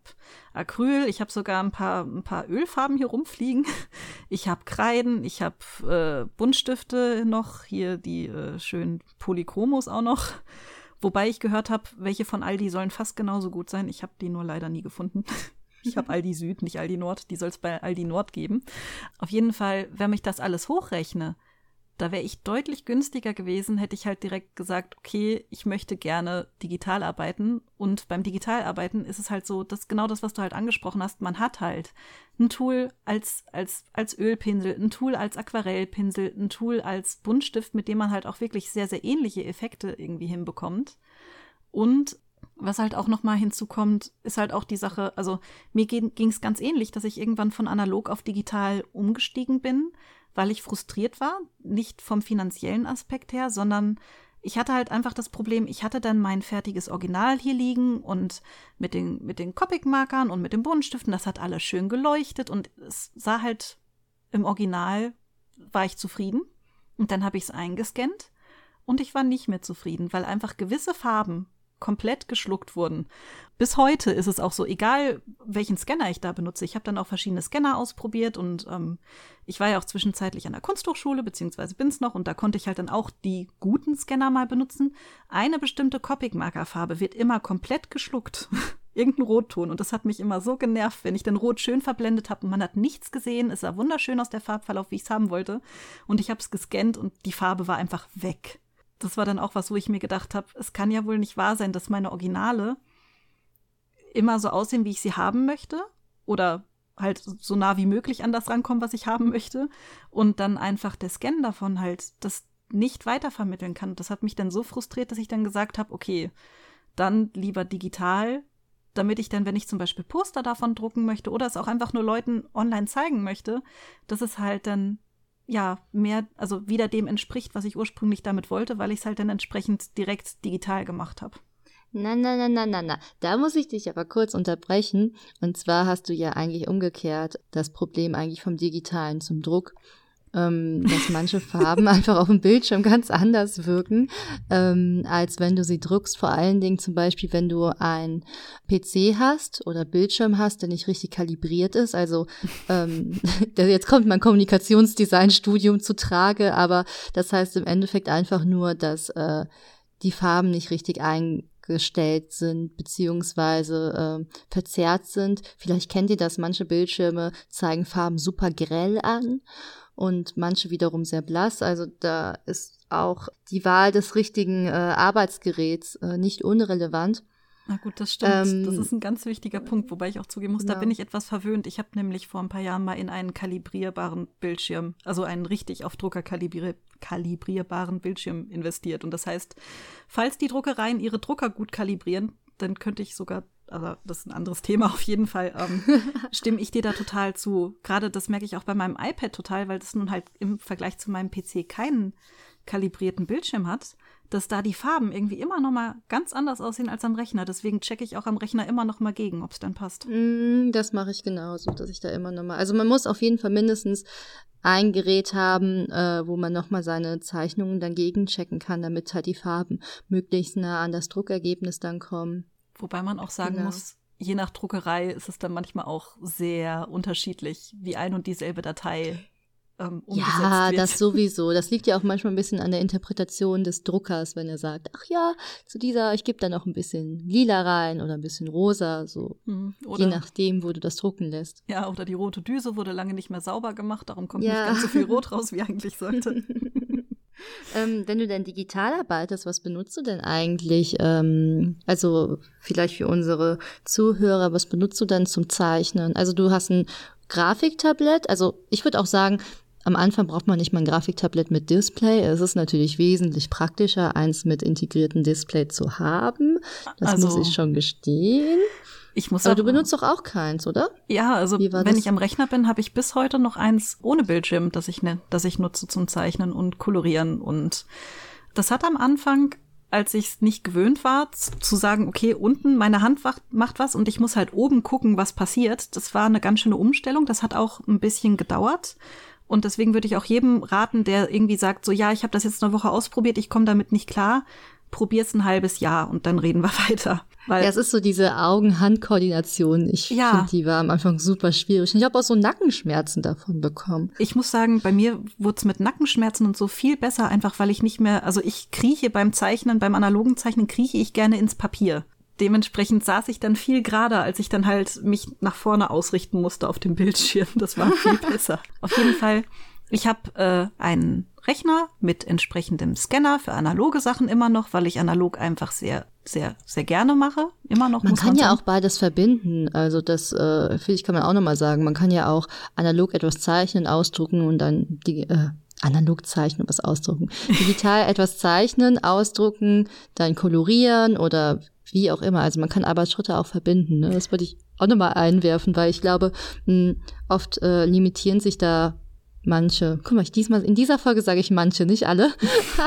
Acryl, ich habe sogar ein paar, ein paar Ölfarben hier rumfliegen. Ich habe Kreiden, ich habe äh, Buntstifte noch, hier die äh, schönen Polychromos auch noch. Wobei ich gehört habe, welche von Aldi sollen fast genauso gut sein. Ich habe die nur leider nie gefunden. Ich habe Aldi Süd, nicht Aldi Nord. Die soll es bei Aldi Nord geben. Auf jeden Fall, wenn ich das alles hochrechne, Da wäre ich deutlich günstiger gewesen, hätte ich halt direkt gesagt, okay, ich möchte gerne digital arbeiten. Und beim Digitalarbeiten ist es halt so, dass genau das, was du halt angesprochen hast, man hat halt ein Tool als, als, als Ölpinsel, ein Tool als Aquarellpinsel, ein Tool als Buntstift, mit dem man halt auch wirklich sehr, sehr ähnliche Effekte irgendwie hinbekommt. Und was halt auch noch mal hinzukommt, ist halt auch die Sache, also mir ging es ganz ähnlich, dass ich irgendwann von analog auf digital umgestiegen bin, weil ich frustriert war, nicht vom finanziellen Aspekt her, sondern ich hatte halt einfach das Problem, ich hatte dann mein fertiges Original hier liegen und mit den, mit den Copic-Markern und mit den Buntstiften, das hat alles schön geleuchtet und es sah halt im Original, war ich zufrieden. Und dann habe ich es eingescannt und ich war nicht mehr zufrieden, weil einfach gewisse Farben komplett geschluckt wurden. Bis heute ist es auch so, egal welchen Scanner ich da benutze. Ich habe dann auch verschiedene Scanner ausprobiert und ähm, ich war ja auch zwischenzeitlich an der Kunsthochschule, beziehungsweise bin's noch, und da konnte ich halt dann auch die guten Scanner mal benutzen. Eine bestimmte Copic-Markerfarbe wird immer komplett geschluckt. Irgendein Rotton. Und das hat mich immer so genervt, wenn ich den Rot schön verblendet habe und man hat nichts gesehen. Es sah wunderschön aus der Farbverlauf, wie ich es haben wollte. Und ich habe es gescannt und die Farbe war einfach weg das war dann auch was, wo ich mir gedacht habe, es kann ja wohl nicht wahr sein, dass meine Originale immer so aussehen, wie ich sie haben möchte oder halt so nah wie möglich an das rankommen, was ich haben möchte und dann einfach der Scan davon halt das nicht weitervermitteln kann. Das hat mich dann so frustriert, dass ich dann gesagt habe, okay, dann lieber digital, damit ich dann, wenn ich zum Beispiel Poster davon drucken möchte oder es auch einfach nur Leuten online zeigen möchte, dass es halt dann ja, mehr, also wieder dem entspricht, was ich ursprünglich damit wollte, weil ich es halt dann entsprechend direkt digital gemacht habe. Na, na, na, na, na, na. Da muss ich dich aber kurz unterbrechen. Und zwar hast du ja eigentlich umgekehrt das Problem eigentlich vom Digitalen zum Druck ähm, dass manche Farben einfach auf dem Bildschirm ganz anders wirken, ähm, als wenn du sie druckst. Vor allen Dingen zum Beispiel, wenn du ein PC hast oder Bildschirm hast, der nicht richtig kalibriert ist. Also ähm, jetzt kommt mein Kommunikationsdesign-Studium zu Trage, aber das heißt im Endeffekt einfach nur, dass äh, die Farben nicht richtig eingestellt sind beziehungsweise äh, verzerrt sind. Vielleicht kennt ihr das, manche Bildschirme zeigen Farben super grell an und manche wiederum sehr blass. Also da ist auch die Wahl des richtigen äh, Arbeitsgeräts äh, nicht unrelevant. Na gut, das stimmt. Ähm, das ist ein ganz wichtiger Punkt, wobei ich auch zugeben muss, ja. da bin ich etwas verwöhnt. Ich habe nämlich vor ein paar Jahren mal in einen kalibrierbaren Bildschirm, also einen richtig auf Drucker kalibrier kalibrierbaren Bildschirm investiert. Und das heißt, falls die Druckereien ihre Drucker gut kalibrieren, dann könnte ich sogar aber das ist ein anderes Thema auf jeden Fall, ähm, stimme ich dir da total zu. Gerade das merke ich auch bei meinem iPad total, weil das nun halt im Vergleich zu meinem PC keinen kalibrierten Bildschirm hat, dass da die Farben irgendwie immer noch mal ganz anders aussehen als am Rechner. Deswegen checke ich auch am Rechner immer noch mal gegen, ob es dann passt. Mm, das mache ich genauso, dass ich da immer noch mal. Also man muss auf jeden Fall mindestens ein Gerät haben, äh, wo man noch mal seine Zeichnungen dann gegenchecken kann, damit halt die Farben möglichst nah an das Druckergebnis dann kommen. Wobei man auch sagen genau. muss, je nach Druckerei ist es dann manchmal auch sehr unterschiedlich, wie ein und dieselbe Datei ähm, umgesetzt ja, wird. das sowieso. Das liegt ja auch manchmal ein bisschen an der Interpretation des Druckers, wenn er sagt, ach ja, zu dieser, ich gebe da noch ein bisschen lila rein oder ein bisschen rosa, so. Mhm. je nachdem, wo du das drucken lässt. Ja, oder die rote Düse wurde lange nicht mehr sauber gemacht, darum kommt ja. nicht ganz so viel Rot raus, wie eigentlich sollte. Ähm, wenn du denn digital arbeitest, was benutzt du denn eigentlich? Ähm, also vielleicht für unsere Zuhörer, was benutzt du denn zum Zeichnen? Also du hast ein Grafiktablett. Also ich würde auch sagen, am Anfang braucht man nicht mal ein Grafiktablett mit Display. Es ist natürlich wesentlich praktischer, eins mit integriertem Display zu haben. Das also, muss ich schon gestehen. Ich muss Aber du benutzt doch auch keins, oder? Ja, also wenn das? ich am Rechner bin, habe ich bis heute noch eins ohne Bildschirm, das ich, ne, das ich nutze zum Zeichnen und Kolorieren. Und das hat am Anfang, als ich es nicht gewöhnt war, zu sagen, okay, unten meine Hand macht was und ich muss halt oben gucken, was passiert. Das war eine ganz schöne Umstellung. Das hat auch ein bisschen gedauert. Und deswegen würde ich auch jedem raten, der irgendwie sagt, so ja, ich habe das jetzt eine Woche ausprobiert, ich komme damit nicht klar, probier's ein halbes Jahr und dann reden wir weiter. Weil ja, es ist so diese Augen-Hand-Koordination. Ich ja. finde, die war am Anfang super schwierig. Und ich habe auch so Nackenschmerzen davon bekommen. Ich muss sagen, bei mir wurde es mit Nackenschmerzen und so viel besser, einfach weil ich nicht mehr, also ich krieche beim Zeichnen, beim analogen Zeichnen krieche ich gerne ins Papier. Dementsprechend saß ich dann viel gerader, als ich dann halt mich nach vorne ausrichten musste auf dem Bildschirm. Das war viel besser. Auf jeden Fall Ich habe äh, einen Rechner mit entsprechendem Scanner für analoge Sachen immer noch, weil ich analog einfach sehr, sehr, sehr gerne mache. Immer noch. Man muss kann man ja sagen. auch beides verbinden. Also das, äh, finde ich, kann man auch nochmal sagen. Man kann ja auch analog etwas zeichnen, ausdrucken und dann die, äh, analog zeichnen und was ausdrucken. Digital etwas zeichnen, ausdrucken, dann kolorieren oder wie auch immer. Also man kann Arbeitsschritte auch verbinden. Ne? Das wollte ich auch nochmal einwerfen, weil ich glaube, mh, oft äh, limitieren sich da manche. Guck mal, ich diesmal in dieser Folge sage ich manche, nicht alle.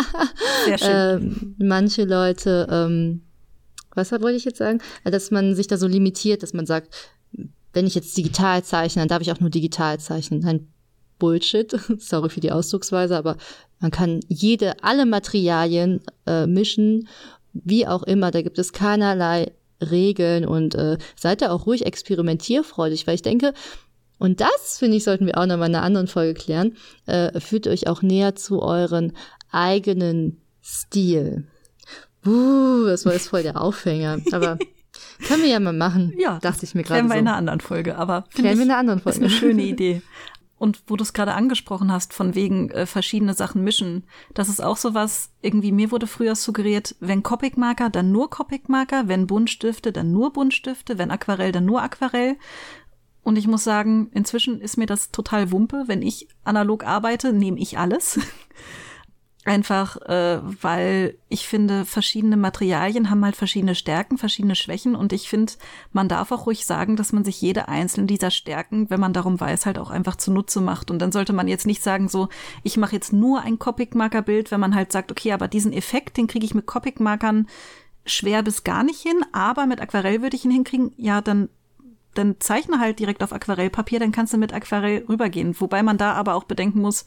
Sehr schön. ähm, manche Leute, ähm, was wollte ich jetzt sagen? Äh, Dass man sich da so limitiert, dass man sagt, wenn ich jetzt digital zeichne, dann darf ich auch nur digital zeichnen. Nein, Bullshit. Sorry für die Ausdrucksweise, aber man kann jede, alle Materialien äh, mischen, wie auch immer. Da gibt es keinerlei Regeln und äh, seid da auch ruhig experimentierfreudig, weil ich denke, und das, finde ich, sollten wir auch noch mal in einer anderen Folge klären, äh, führt euch auch näher zu euren eigenen Stil. Uh, das war jetzt voll der Aufhänger. Aber können wir ja mal machen. Ja, dachte ich mir gerade Klären wir so. in einer anderen Folge, aber Klären wir in einer anderen ist Folge. eine schöne Idee. Und wo du es gerade angesprochen hast, von wegen äh, verschiedene Sachen mischen, das ist auch sowas, irgendwie mir wurde früher suggeriert, wenn Copic-Marker, dann nur Copic-Marker, wenn Buntstifte, dann nur Buntstifte, wenn Aquarell, dann nur Aquarell. Und ich muss sagen, inzwischen ist mir das total Wumpe. Wenn ich analog arbeite, nehme ich alles. Einfach, äh, weil ich finde, verschiedene Materialien haben halt verschiedene Stärken, verschiedene Schwächen. Und ich finde, man darf auch ruhig sagen, dass man sich jede einzelne dieser Stärken, wenn man darum weiß, halt auch einfach zunutze macht. Und dann sollte man jetzt nicht sagen, so, ich mache jetzt nur ein Copic-Marker-Bild, wenn man halt sagt, okay, aber diesen Effekt, den kriege ich mit Copic-Markern schwer bis gar nicht hin, aber mit Aquarell würde ich ihn hinkriegen, ja, dann dann zeichne halt direkt auf Aquarellpapier, dann kannst du mit Aquarell rübergehen. Wobei man da aber auch bedenken muss,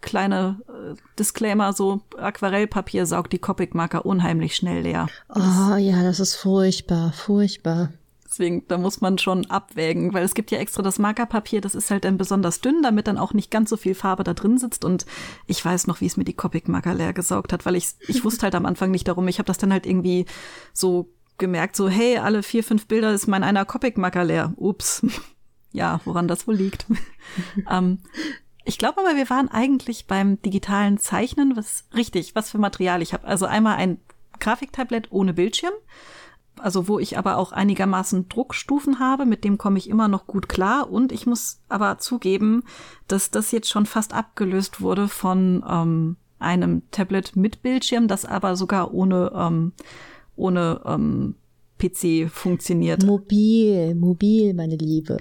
kleine äh, Disclaimer, so Aquarellpapier saugt die Copic-Marker unheimlich schnell leer. Oh ja, das ist furchtbar, furchtbar. Deswegen, da muss man schon abwägen, weil es gibt ja extra das Markerpapier, das ist halt dann besonders dünn, damit dann auch nicht ganz so viel Farbe da drin sitzt. Und ich weiß noch, wie es mir die Copic-Marker leer gesaugt hat, weil ich, ich wusste halt am Anfang nicht darum. Ich habe das dann halt irgendwie so gemerkt, so, hey, alle vier, fünf Bilder ist mein einer Copic-Marker leer. Ups. ja, woran das wohl liegt. ähm, ich glaube aber, wir waren eigentlich beim digitalen Zeichnen, was richtig, was für Material ich habe. Also einmal ein Grafiktablett ohne Bildschirm, also wo ich aber auch einigermaßen Druckstufen habe, mit dem komme ich immer noch gut klar. Und ich muss aber zugeben, dass das jetzt schon fast abgelöst wurde von ähm, einem Tablet mit Bildschirm, das aber sogar ohne, ähm, ohne ähm, PC funktioniert. Mobil, mobil, meine Liebe.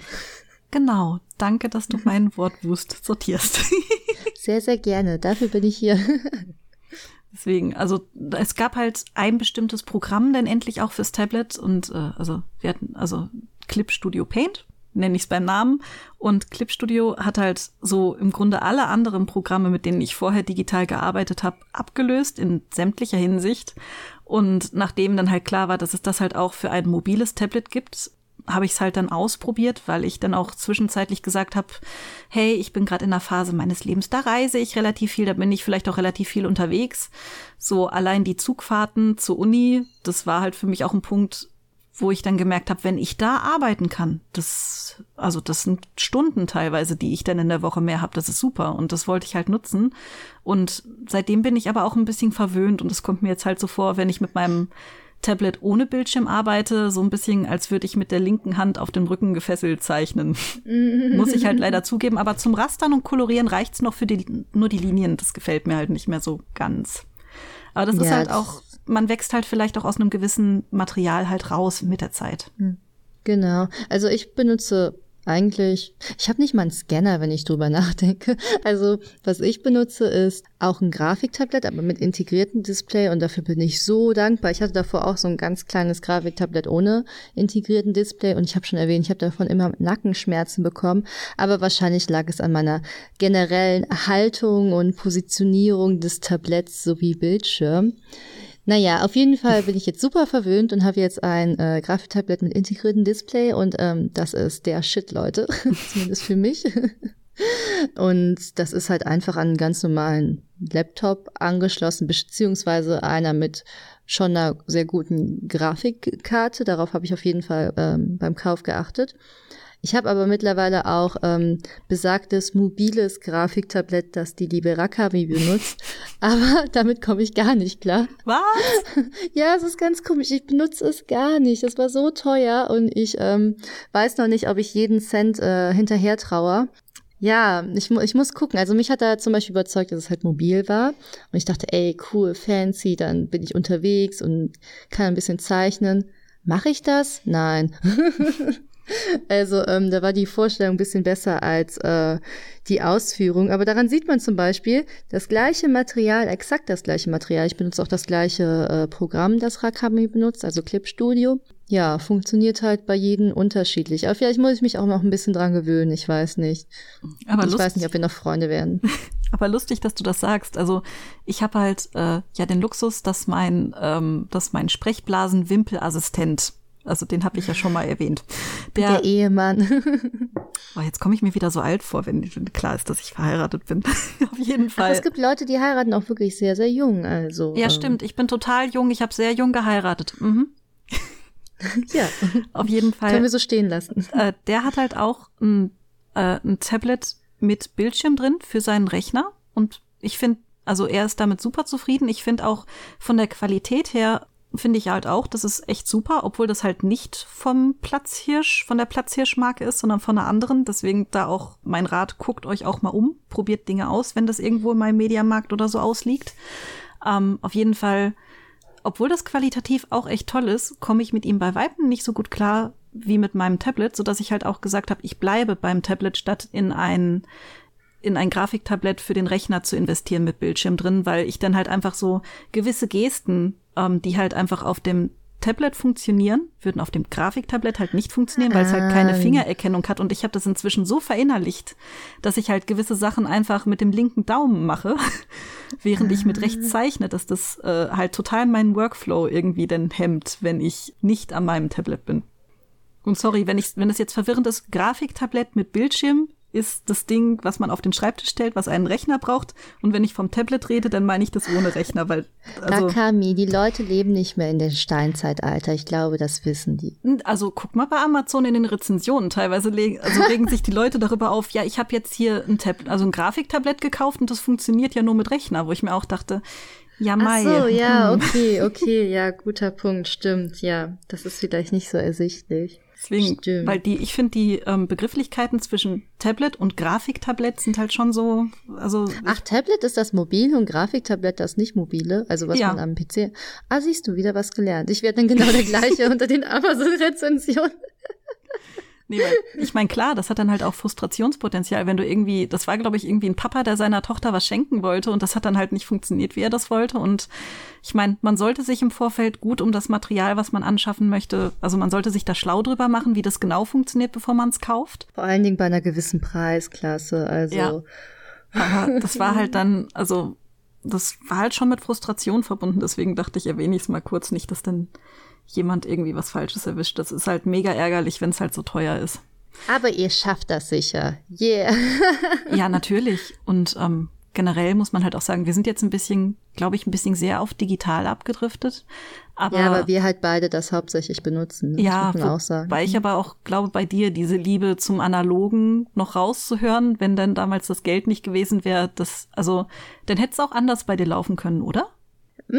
Genau. Danke, dass du mein Wortwust sortierst. Sehr, sehr gerne. Dafür bin ich hier. Deswegen, also es gab halt ein bestimmtes Programm dann endlich auch fürs Tablet und äh, also wir hatten also Clip Studio Paint, nenne ich es beim Namen. Und Clip Studio hat halt so im Grunde alle anderen Programme, mit denen ich vorher digital gearbeitet habe, abgelöst in sämtlicher Hinsicht. Und nachdem dann halt klar war, dass es das halt auch für ein mobiles Tablet gibt, habe ich es halt dann ausprobiert, weil ich dann auch zwischenzeitlich gesagt habe, hey, ich bin gerade in einer Phase meines Lebens, da reise ich relativ viel, da bin ich vielleicht auch relativ viel unterwegs. So allein die Zugfahrten zur Uni, das war halt für mich auch ein Punkt, wo ich dann gemerkt habe, wenn ich da arbeiten kann, das, also das sind Stunden teilweise, die ich dann in der Woche mehr habe, das ist super und das wollte ich halt nutzen. Und seitdem bin ich aber auch ein bisschen verwöhnt und es kommt mir jetzt halt so vor, wenn ich mit meinem Tablet ohne Bildschirm arbeite, so ein bisschen, als würde ich mit der linken Hand auf dem Rücken gefesselt zeichnen. Muss ich halt leider zugeben, aber zum Rastern und Kolorieren reicht's noch für die, nur die Linien. Das gefällt mir halt nicht mehr so ganz. Aber das ist Ja, halt das- auch, man wächst halt vielleicht auch aus einem gewissen Material halt raus mit der Zeit. Genau. Also ich benutze eigentlich, ich habe nicht mal einen Scanner, wenn ich drüber nachdenke. Also was ich benutze ist auch ein Grafiktablett, aber mit integriertem Display und dafür bin ich so dankbar. Ich hatte davor auch so ein ganz kleines Grafiktablett ohne integrierten Display und ich habe schon erwähnt, ich habe davon immer Nackenschmerzen bekommen, aber wahrscheinlich lag es an meiner generellen Haltung und Positionierung des Tabletts sowie Bildschirm. Naja, auf jeden Fall bin ich jetzt super verwöhnt und habe jetzt ein äh, Grafiktablett mit integriertem Display und ähm, das ist der Shit, Leute. Zumindest für mich. und das ist halt einfach an einen ganz normalen Laptop angeschlossen, beziehungsweise einer mit schon einer sehr guten Grafikkarte. Darauf habe ich auf jeden Fall ähm, beim Kauf geachtet. Ich habe aber mittlerweile auch ähm, besagtes mobiles Grafiktablett, das die liebe Rakami benutzt. aber damit komme ich gar nicht klar. Was? ja, es ist ganz komisch. Ich benutze es gar nicht. Das war so teuer und ich ähm, weiß noch nicht, ob ich jeden Cent äh, hinterher traue. Ja, ich, ich muss gucken. Also mich hat da zum Beispiel überzeugt, dass es halt mobil war. Und ich dachte, ey, cool, fancy, dann bin ich unterwegs und kann ein bisschen zeichnen. Mache ich das? Nein. also ähm, da war die Vorstellung ein bisschen besser als äh, die Ausführung. Aber daran sieht man zum Beispiel das gleiche Material, exakt das gleiche Material. Ich benutze auch das gleiche äh, Programm, das Rakami benutzt, also Clip Studio. Ja, funktioniert halt bei jedem unterschiedlich. Aber vielleicht muss ich mich auch noch ein bisschen dran gewöhnen. Ich weiß nicht. Aber ich weiß nicht, ob wir noch Freunde werden. Aber lustig, dass du das sagst. Also ich habe halt äh, ja den Luxus, dass mein, ähm, dass mein Sprechblasen-Wimpelassistent also den habe ich ja schon mal erwähnt. Der, der Ehemann. oh, jetzt komme ich mir wieder so alt vor, wenn klar ist, dass ich verheiratet bin. Auf jeden Fall. Aber es gibt Leute, die heiraten auch wirklich sehr, sehr jung. Also ja, ähm. stimmt. Ich bin total jung. Ich habe sehr jung geheiratet. Mhm. ja, auf jeden Fall. Können wir so stehen lassen. Äh, der hat halt auch ein, äh, ein Tablet mit Bildschirm drin für seinen Rechner und ich finde, also er ist damit super zufrieden. Ich finde auch von der Qualität her finde ich halt auch, das ist echt super, obwohl das halt nicht vom Platzhirsch, von der Platzhirschmarke ist, sondern von einer anderen. Deswegen da auch mein Rat, guckt euch auch mal um, probiert Dinge aus, wenn das irgendwo in meinem Mediamarkt oder so ausliegt. Ähm, auf jeden Fall, obwohl das qualitativ auch echt toll ist, komme ich mit ihm bei Weitem nicht so gut klar wie mit meinem Tablet, so dass ich halt auch gesagt habe, ich bleibe beim Tablet statt in ein in ein Grafiktablett für den Rechner zu investieren mit Bildschirm drin, weil ich dann halt einfach so gewisse Gesten ähm, die halt einfach auf dem Tablet funktionieren, würden auf dem Grafiktablett halt nicht funktionieren, weil es halt keine ah. Fingererkennung hat. Und ich habe das inzwischen so verinnerlicht, dass ich halt gewisse Sachen einfach mit dem linken Daumen mache, während ich mit rechts ah. zeichne, dass das äh, halt total meinen Workflow irgendwie dann hemmt, wenn ich nicht an meinem Tablet bin. Und sorry, wenn ich, wenn das jetzt verwirrend ist, Grafiktablett mit Bildschirm ist das Ding, was man auf den Schreibtisch stellt, was einen Rechner braucht. Und wenn ich vom Tablet rede, dann meine ich das ohne Rechner, weil. Also, Rakami, die Leute leben nicht mehr in dem Steinzeitalter. Ich glaube, das wissen die. Also guck mal bei Amazon in den Rezensionen. Teilweise legen, also regen sich die Leute darüber auf, ja, ich habe jetzt hier ein Tablet, also ein Grafiktablett gekauft und das funktioniert ja nur mit Rechner, wo ich mir auch dachte, ja, Mai. Ach so, ja, hm. okay, okay, ja, guter Punkt, stimmt, ja. Das ist vielleicht nicht so ersichtlich. Deswegen, Stimmt. weil die, ich finde die ähm, Begrifflichkeiten zwischen Tablet und Grafiktablett sind halt schon so, also. Ach, Tablet ist das mobile und Grafiktablett das nicht mobile, also was ja. man am PC. Ah, siehst du, wieder was gelernt. Ich werde dann genau der gleiche unter den Amazon-Rezensionen. Nee, weil ich meine, klar, das hat dann halt auch Frustrationspotenzial, wenn du irgendwie, das war, glaube ich, irgendwie ein Papa, der seiner Tochter was schenken wollte und das hat dann halt nicht funktioniert, wie er das wollte. Und ich meine, man sollte sich im Vorfeld gut um das Material, was man anschaffen möchte, also man sollte sich da schlau drüber machen, wie das genau funktioniert, bevor man es kauft. Vor allen Dingen bei einer gewissen Preisklasse, also. Ja. Aber das war halt dann, also das war halt schon mit Frustration verbunden, deswegen dachte ich, erwähne ich es mal kurz nicht, dass denn jemand irgendwie was Falsches erwischt. Das ist halt mega ärgerlich, wenn es halt so teuer ist. Aber ihr schafft das sicher. Yeah. ja, natürlich. Und ähm, generell muss man halt auch sagen, wir sind jetzt ein bisschen, glaube ich, ein bisschen sehr auf digital abgedriftet. Aber, ja, aber wir halt beide das hauptsächlich benutzen. Ne? Ja, muss man auch sagen. weil ich aber auch glaube, bei dir diese Liebe zum Analogen noch rauszuhören, wenn dann damals das Geld nicht gewesen wäre, das, also, dann hätte es auch anders bei dir laufen können, oder? Mm,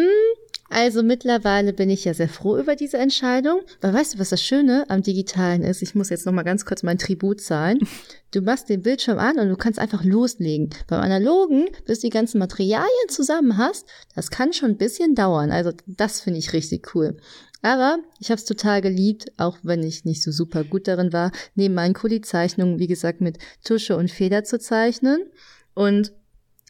also mittlerweile bin ich ja sehr froh über diese Entscheidung. Weil weißt du, was das Schöne am Digitalen ist? Ich muss jetzt noch mal ganz kurz mein Tribut zahlen. Du machst den Bildschirm an und du kannst einfach loslegen. Beim Analogen, bis du die ganzen Materialien zusammen hast, das kann schon ein bisschen dauern. Also das finde ich richtig cool. Aber ich habe es total geliebt, auch wenn ich nicht so super gut darin war, neben meinen Kuli-Zeichnungen, wie gesagt, mit Tusche und Feder zu zeichnen. Und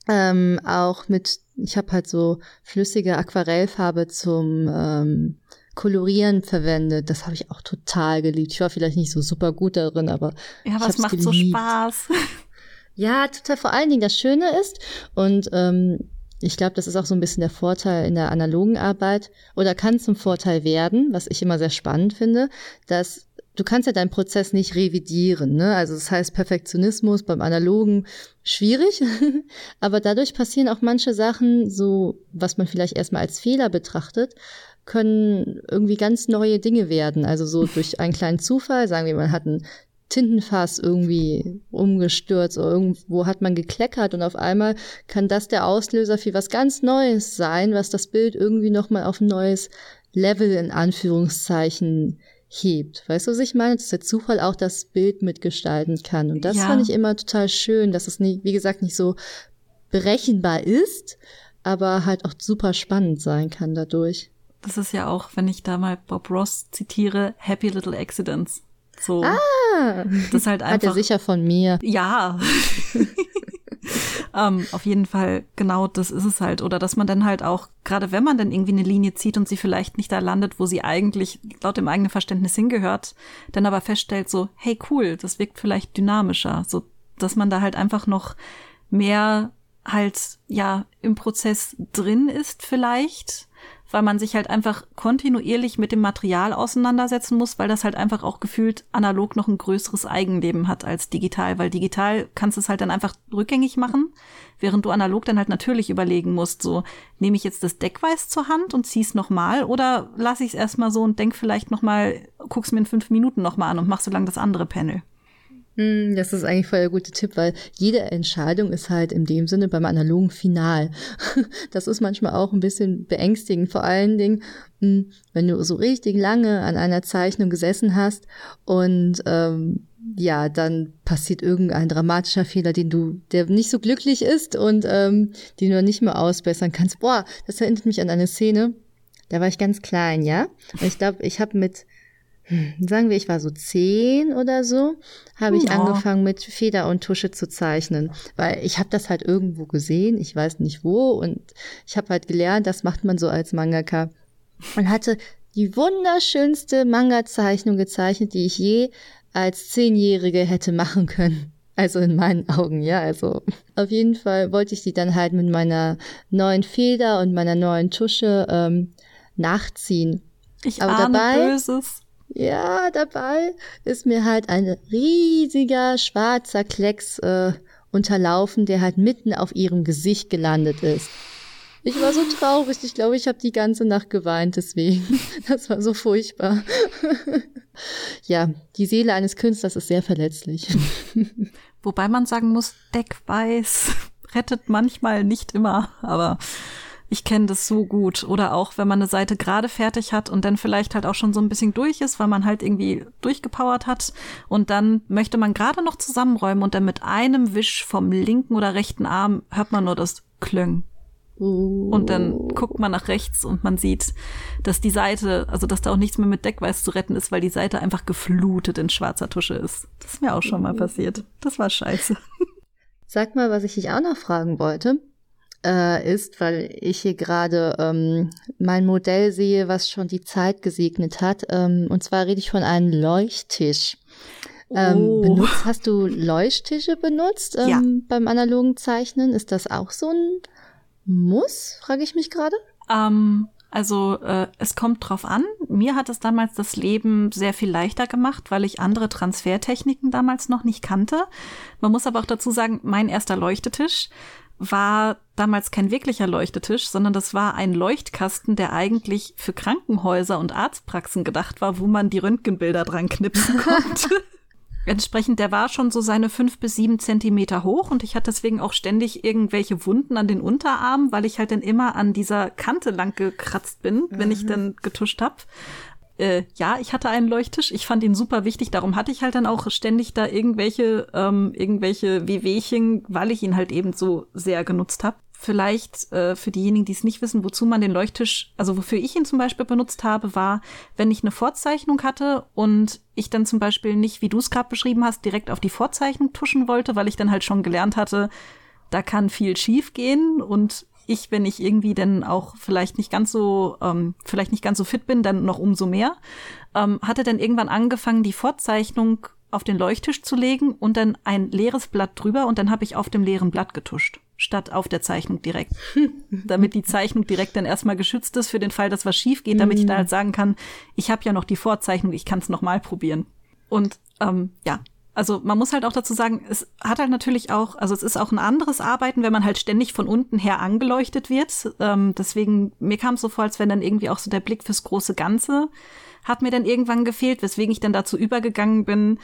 ähm, auch mit, ich habe halt so flüssige Aquarellfarbe zum ähm, Kolorieren verwendet. Das habe ich auch total geliebt. Ich war vielleicht nicht so super gut darin, aber ja, was macht geliebt. so Spaß? Ja, total. Vor allen Dingen das Schöne ist und ähm, ich glaube, das ist auch so ein bisschen der Vorteil in der analogen Arbeit oder kann zum Vorteil werden, was ich immer sehr spannend finde, dass du kannst ja deinen Prozess nicht revidieren. Ne? Also das heißt Perfektionismus beim Analogen schwierig, aber dadurch passieren auch manche Sachen, so was man vielleicht erstmal als Fehler betrachtet, können irgendwie ganz neue Dinge werden. Also so durch einen kleinen Zufall, sagen wir, man hat ein Tintenfass irgendwie umgestürzt oder irgendwo hat man gekleckert und auf einmal kann das der Auslöser für was ganz Neues sein, was das Bild irgendwie nochmal auf ein neues Level in Anführungszeichen hebt. Weißt du, was ich meine? Dass der Zufall auch das Bild mitgestalten kann. Und das ja. fand ich immer total schön, dass es nicht, wie gesagt, nicht so berechenbar ist, aber halt auch super spannend sein kann dadurch. Das ist ja auch, wenn ich da mal Bob Ross zitiere, Happy Little Accidents. So. Ah! Das ist halt einfach. Hat er sicher von mir. Ja. ähm, auf jeden Fall, genau das ist es halt. Oder dass man dann halt auch, gerade wenn man dann irgendwie eine Linie zieht und sie vielleicht nicht da landet, wo sie eigentlich laut dem eigenen Verständnis hingehört, dann aber feststellt so, hey cool, das wirkt vielleicht dynamischer. So, dass man da halt einfach noch mehr halt, ja, im Prozess drin ist vielleicht weil man sich halt einfach kontinuierlich mit dem Material auseinandersetzen muss, weil das halt einfach auch gefühlt analog noch ein größeres Eigenleben hat als digital, weil digital kannst du es halt dann einfach rückgängig machen, während du analog dann halt natürlich überlegen musst, so nehme ich jetzt das Deckweiß zur Hand und zieh's nochmal oder lasse ich es erstmal so und denk vielleicht nochmal, guck's mir in fünf Minuten nochmal an und mach so lang das andere Panel. Hm, das ist eigentlich voll der gute Tipp, weil jede Entscheidung ist halt in dem Sinne beim analogen Final. Das ist manchmal auch ein bisschen beängstigend, vor allen Dingen, hm, wenn du so richtig lange an einer Zeichnung gesessen hast und ähm, ja, dann passiert irgendein dramatischer Fehler, den du, der nicht so glücklich ist und ähm, den du nicht mehr ausbessern kannst. Boah, das erinnert mich an eine Szene. Da war ich ganz klein, ja. Und ich glaube, ich habe mit sagen wir, ich war so zehn oder so, habe ich ja. angefangen mit Feder und Tusche zu zeichnen, weil ich habe das halt irgendwo gesehen, ich weiß nicht wo und ich habe halt gelernt, das macht man so als Mangaka und hatte die wunderschönste Manga-Zeichnung gezeichnet, die ich je als Zehnjährige hätte machen können. Also in meinen Augen, ja. Also auf jeden Fall wollte ich die dann halt mit meiner neuen Feder und meiner neuen Tusche ähm, nachziehen. Ich Aber ahne dabei, Böses. Ja, dabei ist mir halt ein riesiger schwarzer Klecks äh, unterlaufen, der halt mitten auf ihrem Gesicht gelandet ist. Ich war so traurig, ich glaube, ich habe die ganze Nacht geweint deswegen. Das war so furchtbar. ja, die Seele eines Künstlers ist sehr verletzlich. Wobei man sagen muss, Deckweiß rettet manchmal nicht immer, aber ich kenne das so gut. Oder auch, wenn man eine Seite gerade fertig hat und dann vielleicht halt auch schon so ein bisschen durch ist, weil man halt irgendwie durchgepowert hat. Und dann möchte man gerade noch zusammenräumen und dann mit einem Wisch vom linken oder rechten Arm hört man nur das Klöng. Und dann guckt man nach rechts und man sieht, dass die Seite, also dass da auch nichts mehr mit Deckweiß zu retten ist, weil die Seite einfach geflutet in schwarzer Tusche ist. Das ist mir auch schon mal passiert. Das war scheiße. Sag mal, was ich dich auch noch fragen wollte äh, ist, weil ich hier gerade ähm, mein Modell sehe, was schon die Zeit gesegnet hat. Ähm, und zwar rede ich von einem Leuchttisch. Ähm, oh. benutzt, hast du Leuchttische benutzt ähm, ja. beim analogen Zeichnen? Ist das auch so ein Muss, frage ich mich gerade? Ähm, also äh, es kommt drauf an. Mir hat es damals das Leben sehr viel leichter gemacht, weil ich andere Transfertechniken damals noch nicht kannte. Man muss aber auch dazu sagen, mein erster Leuchtetisch war damals kein wirklicher Leuchtetisch, sondern das war ein Leuchtkasten, der eigentlich für Krankenhäuser und Arztpraxen gedacht war, wo man die Röntgenbilder dran knipsen konnte. Entsprechend, der war schon so seine fünf bis sieben Zentimeter hoch und ich hatte deswegen auch ständig irgendwelche Wunden an den Unterarmen, weil ich halt dann immer an dieser Kante lang gekratzt bin, wenn mhm. ich dann getuscht hab äh, ja, ich hatte einen Leuchttisch. Ich fand ihn super wichtig. Darum hatte ich halt dann auch ständig da irgendwelche, ähm, irgendwelche Wehwehchen, weil ich ihn halt eben so sehr genutzt habe. Vielleicht äh, für diejenigen, die es nicht wissen, wozu man den Leuchttisch, also wofür ich ihn zum Beispiel benutzt habe, war, wenn ich eine Vorzeichnung hatte und ich dann zum Beispiel nicht, wie du es gerade beschrieben hast, direkt auf die Vorzeichnung tuschen wollte, weil ich dann halt schon gelernt hatte, da kann viel schief gehen und ich, wenn ich irgendwie dann auch vielleicht nicht ganz so, ähm, vielleicht nicht ganz so fit bin, dann noch umso mehr, ähm, hatte dann irgendwann angefangen, die Vorzeichnung auf den Leuchttisch zu legen und dann ein leeres Blatt drüber und dann habe ich auf dem leeren Blatt getuscht, statt auf der Zeichnung direkt. damit die Zeichnung direkt dann erstmal geschützt ist für den Fall, dass was schief geht, damit ich da halt sagen kann, ich habe ja noch die Vorzeichnung, ich kann es nochmal probieren. Und ähm, ja, also man muss halt auch dazu sagen, es hat halt natürlich auch, also es ist auch ein anderes Arbeiten, wenn man halt ständig von unten her angeleuchtet wird. Ähm, deswegen, mir kam es so vor, als wenn dann irgendwie auch so der Blick fürs große Ganze hat mir dann irgendwann gefehlt, weswegen ich dann dazu übergegangen bin,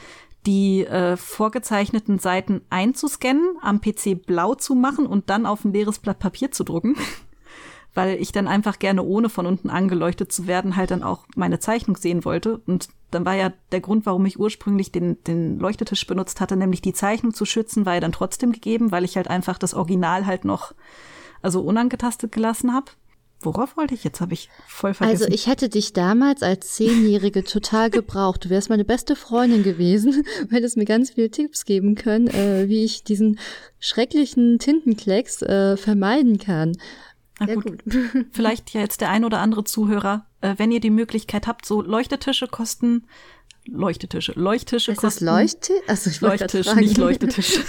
die äh, vorgezeichneten Seiten einzuscannen, am PC blau zu machen und dann auf ein leeres Blatt Papier zu drucken weil ich dann einfach gerne ohne von unten angeleuchtet zu werden halt dann auch meine Zeichnung sehen wollte. Und dann war ja der Grund, warum ich ursprünglich den, den Leuchtetisch benutzt hatte, nämlich die Zeichnung zu schützen, war ja dann trotzdem gegeben, weil ich halt einfach das Original halt noch also unangetastet gelassen habe. Worauf wollte ich jetzt? Habe ich voll vergessen. Also ich hätte dich damals als Zehnjährige total gebraucht. Du wärst meine beste Freundin gewesen, weil es mir ganz viele Tipps geben können, äh, wie ich diesen schrecklichen Tintenklecks äh, vermeiden kann. Na gut. gut. Vielleicht ja jetzt der ein oder andere Zuhörer, äh, wenn ihr die Möglichkeit habt, so Leuchtetische kosten Leuchtetische. Leuchttische ist kosten. Das Leuchte? Also ich Leuchttisch, nicht Leuchtetisch.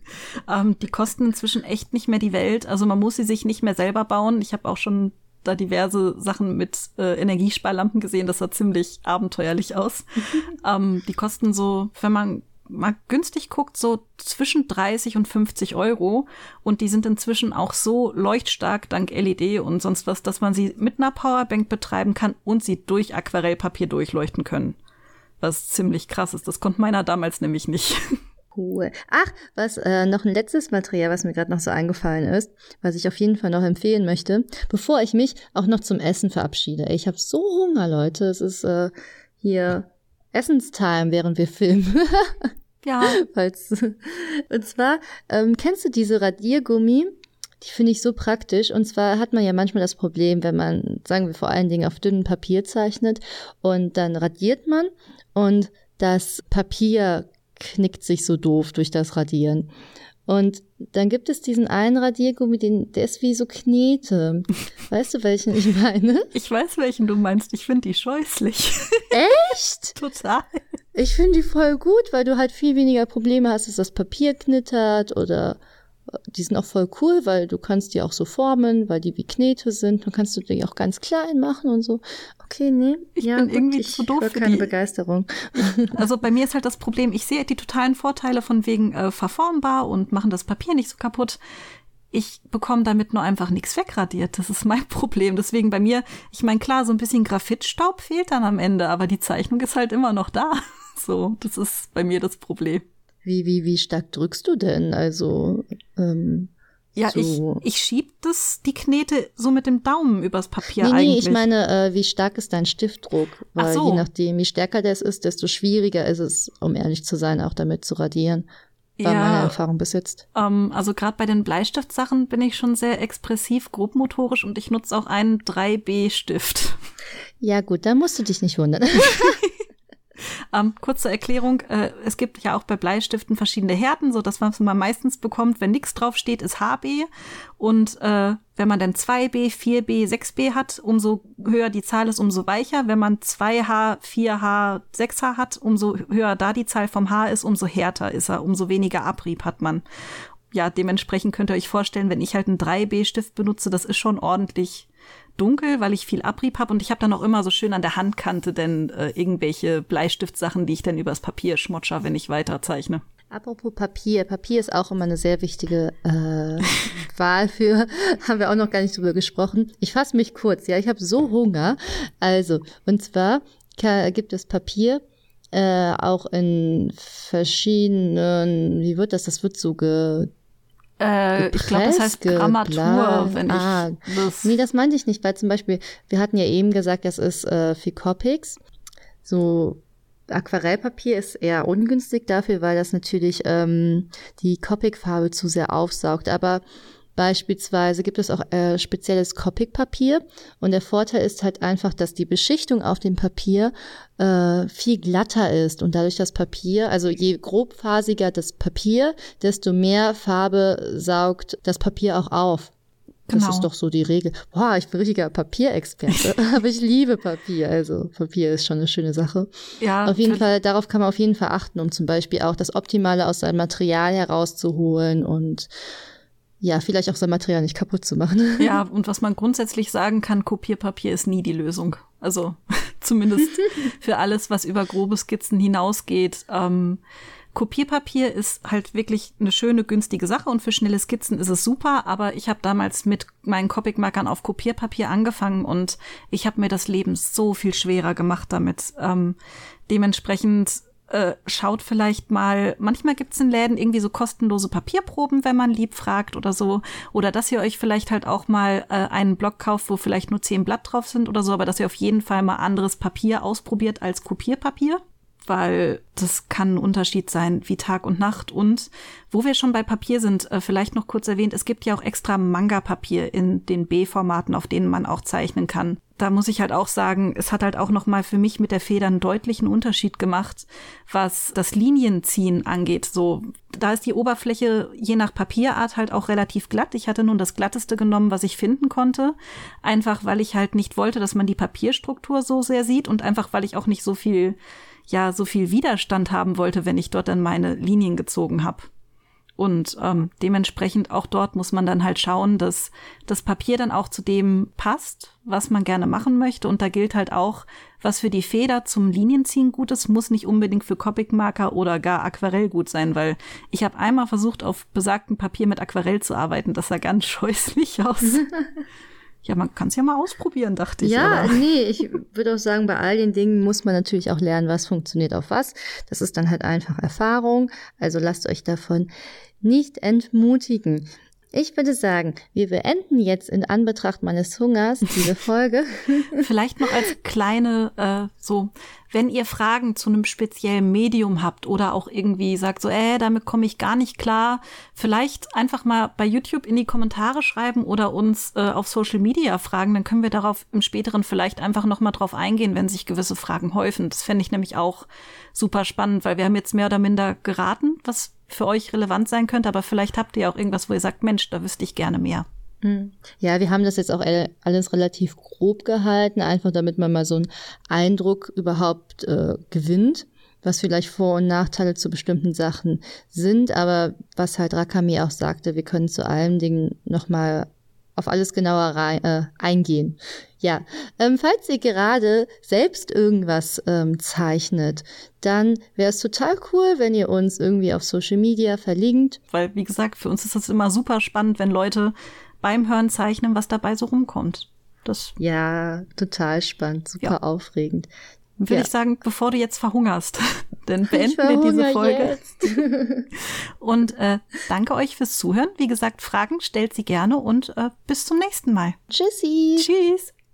ähm, die kosten inzwischen echt nicht mehr die Welt. Also man muss sie sich nicht mehr selber bauen. Ich habe auch schon da diverse Sachen mit äh, Energiesparlampen gesehen. Das sah ziemlich abenteuerlich aus. ähm, die kosten so, wenn man mal günstig guckt, so zwischen 30 und 50 Euro. Und die sind inzwischen auch so leuchtstark dank LED und sonst was, dass man sie mit einer Powerbank betreiben kann und sie durch Aquarellpapier durchleuchten können. Was ziemlich krass ist. Das konnte meiner damals nämlich nicht. Cool. Ach, was äh, noch ein letztes Material, was mir gerade noch so eingefallen ist, was ich auf jeden Fall noch empfehlen möchte, bevor ich mich auch noch zum Essen verabschiede. Ich habe so Hunger, Leute. Es ist äh, hier Essenstime, während wir filmen. ja. Falls, und zwar, ähm, kennst du diese Radiergummi? Die finde ich so praktisch. Und zwar hat man ja manchmal das Problem, wenn man, sagen wir vor allen Dingen auf dünnem Papier zeichnet und dann radiert man und das Papier knickt sich so doof durch das Radieren. Und dann gibt es diesen einen Radiergummi, den, der ist wie so Knete. Weißt du, welchen ich meine? Ich weiß, welchen du meinst. Ich finde die scheußlich. Echt? Total. Ich finde die voll gut, weil du halt viel weniger Probleme hast, dass das Papier knittert oder die sind auch voll cool, weil du kannst die auch so formen, weil die wie Knete sind. Dann kannst du die auch ganz klein machen und so. Okay, nee. Ich ja, bin gut, irgendwie zu doof für keine die. Begeisterung. Also bei mir ist halt das Problem, ich sehe die totalen Vorteile von wegen äh, verformbar und machen das Papier nicht so kaputt. Ich bekomme damit nur einfach nichts wegradiert. Das ist mein Problem. Deswegen bei mir, ich meine, klar, so ein bisschen Graphitstaub fehlt dann am Ende, aber die Zeichnung ist halt immer noch da. So, das ist bei mir das Problem. Wie, wie, wie stark drückst du denn? Also, ähm, ja, so. ich, ich schieb das, die Knete so mit dem Daumen übers Papier nee, eigentlich. Nee, ich meine, äh, wie stark ist dein Stiftdruck? Weil so. je nachdem, wie stärker das ist, desto schwieriger ist es, um ehrlich zu sein, auch damit zu radieren. War ja, meine Erfahrung bis jetzt. Ähm, also gerade bei den Bleistiftsachen bin ich schon sehr expressiv, grobmotorisch und ich nutze auch einen 3B-Stift. Ja gut, da musst du dich nicht wundern. Ähm, kurze Erklärung, äh, es gibt ja auch bei Bleistiften verschiedene Härten, so dass was man meistens bekommt, wenn nichts drauf steht, ist HB. Und äh, wenn man dann 2B, 4B, 6B hat, umso höher die Zahl ist, umso weicher. Wenn man 2H, 4H, 6H hat, umso höher da die Zahl vom H ist, umso härter ist er, umso weniger Abrieb hat man. Ja, dementsprechend könnt ihr euch vorstellen, wenn ich halt einen 3B-Stift benutze, das ist schon ordentlich dunkel, weil ich viel Abrieb habe und ich habe dann auch immer so schön an der Handkante denn äh, irgendwelche Bleistiftsachen, die ich dann übers Papier schmotscher, wenn ich weiter zeichne. Apropos Papier, Papier ist auch immer eine sehr wichtige äh, Wahl für, haben wir auch noch gar nicht drüber gesprochen. Ich fasse mich kurz, ja, ich habe so Hunger. Also, und zwar gibt es Papier, äh, auch in verschiedenen, wie wird das? Das wird so ge, äh, ich glaube, das heißt Grammatur, wenn ah, ich das. Nee, das meinte ich nicht, weil zum Beispiel, wir hatten ja eben gesagt, das ist äh, für Copics. So Aquarellpapier ist eher ungünstig dafür, weil das natürlich ähm, die Copic-Farbe zu sehr aufsaugt. Aber Beispielsweise gibt es auch äh, spezielles Copic-Papier und der Vorteil ist halt einfach, dass die Beschichtung auf dem Papier äh, viel glatter ist und dadurch das Papier, also je grobfasiger das Papier, desto mehr Farbe saugt das Papier auch auf. Das genau. ist doch so die Regel. Boah, ich bin richtiger Papierexperte, aber ich liebe Papier. Also Papier ist schon eine schöne Sache. Ja. Auf jeden Fall, darauf kann man auf jeden Fall achten, um zum Beispiel auch das Optimale aus seinem Material herauszuholen und ja, vielleicht auch sein Material nicht kaputt zu machen. Ja, und was man grundsätzlich sagen kann, Kopierpapier ist nie die Lösung. Also zumindest für alles, was über grobe Skizzen hinausgeht. Ähm, Kopierpapier ist halt wirklich eine schöne, günstige Sache und für schnelle Skizzen ist es super, aber ich habe damals mit meinen Copic-Markern auf Kopierpapier angefangen und ich habe mir das Leben so viel schwerer gemacht damit. Ähm, dementsprechend äh, schaut vielleicht mal, manchmal gibt's in Läden irgendwie so kostenlose Papierproben, wenn man lieb fragt oder so. Oder dass ihr euch vielleicht halt auch mal äh, einen Block kauft, wo vielleicht nur zehn Blatt drauf sind oder so, aber dass ihr auf jeden Fall mal anderes Papier ausprobiert als Kopierpapier weil das kann ein Unterschied sein wie Tag und Nacht. Und wo wir schon bei Papier sind, äh, vielleicht noch kurz erwähnt, es gibt ja auch extra Manga-Papier in den B-Formaten, auf denen man auch zeichnen kann. Da muss ich halt auch sagen, es hat halt auch noch mal für mich mit der Feder einen deutlichen Unterschied gemacht, was das Linienziehen angeht. So, da ist die Oberfläche je nach Papierart halt auch relativ glatt. Ich hatte nun das glatteste genommen, was ich finden konnte, einfach weil ich halt nicht wollte, dass man die Papierstruktur so sehr sieht und einfach weil ich auch nicht so viel ja so viel Widerstand haben wollte, wenn ich dort dann meine Linien gezogen habe. Und ähm, dementsprechend auch dort muss man dann halt schauen, dass das Papier dann auch zu dem passt, was man gerne machen möchte. Und da gilt halt auch, was für die Feder zum Linienziehen gut ist, muss nicht unbedingt für Copic-Marker oder gar Aquarell gut sein, weil ich habe einmal versucht, auf besagtem Papier mit Aquarell zu arbeiten. Das sah ganz scheußlich aus. Ja, man kann es ja mal ausprobieren, dachte ich. Ja, oder? nee, ich würde auch sagen, bei all den Dingen muss man natürlich auch lernen, was funktioniert auf was. Das ist dann halt einfach Erfahrung. Also lasst euch davon nicht entmutigen. Ich würde sagen, wir beenden jetzt in Anbetracht meines Hungers diese Folge. Vielleicht noch als kleine äh, so wenn ihr Fragen zu einem speziellen Medium habt oder auch irgendwie sagt so, äh, damit komme ich gar nicht klar, vielleicht einfach mal bei YouTube in die Kommentare schreiben oder uns äh, auf Social Media fragen, dann können wir darauf im späteren vielleicht einfach noch mal drauf eingehen, wenn sich gewisse Fragen häufen. Das fände ich nämlich auch super spannend, weil wir haben jetzt mehr oder minder geraten, was für euch relevant sein könnte, aber vielleicht habt ihr auch irgendwas, wo ihr sagt, Mensch, da wüsste ich gerne mehr. Hm. Ja, wir haben das jetzt auch alles relativ grob gehalten, einfach damit man mal so einen Eindruck überhaupt äh, gewinnt, was vielleicht Vor- und Nachteile zu bestimmten Sachen sind. Aber was halt Rakami auch sagte, wir können zu allen Dingen nochmal auf alles genauer rein, äh, eingehen. Ja, ähm, falls ihr gerade selbst irgendwas ähm, zeichnet, dann wäre es total cool, wenn ihr uns irgendwie auf Social Media verlinkt. Weil, wie gesagt, für uns ist das immer super spannend, wenn Leute beim Hören zeichnen, was dabei so rumkommt. Das ja, total spannend, super ja. aufregend. Würde ja. ich sagen, bevor du jetzt verhungerst, dann beenden wir diese Folge. und äh, danke euch fürs Zuhören. Wie gesagt, Fragen stellt sie gerne und äh, bis zum nächsten Mal. Tschüssi. Tschüss.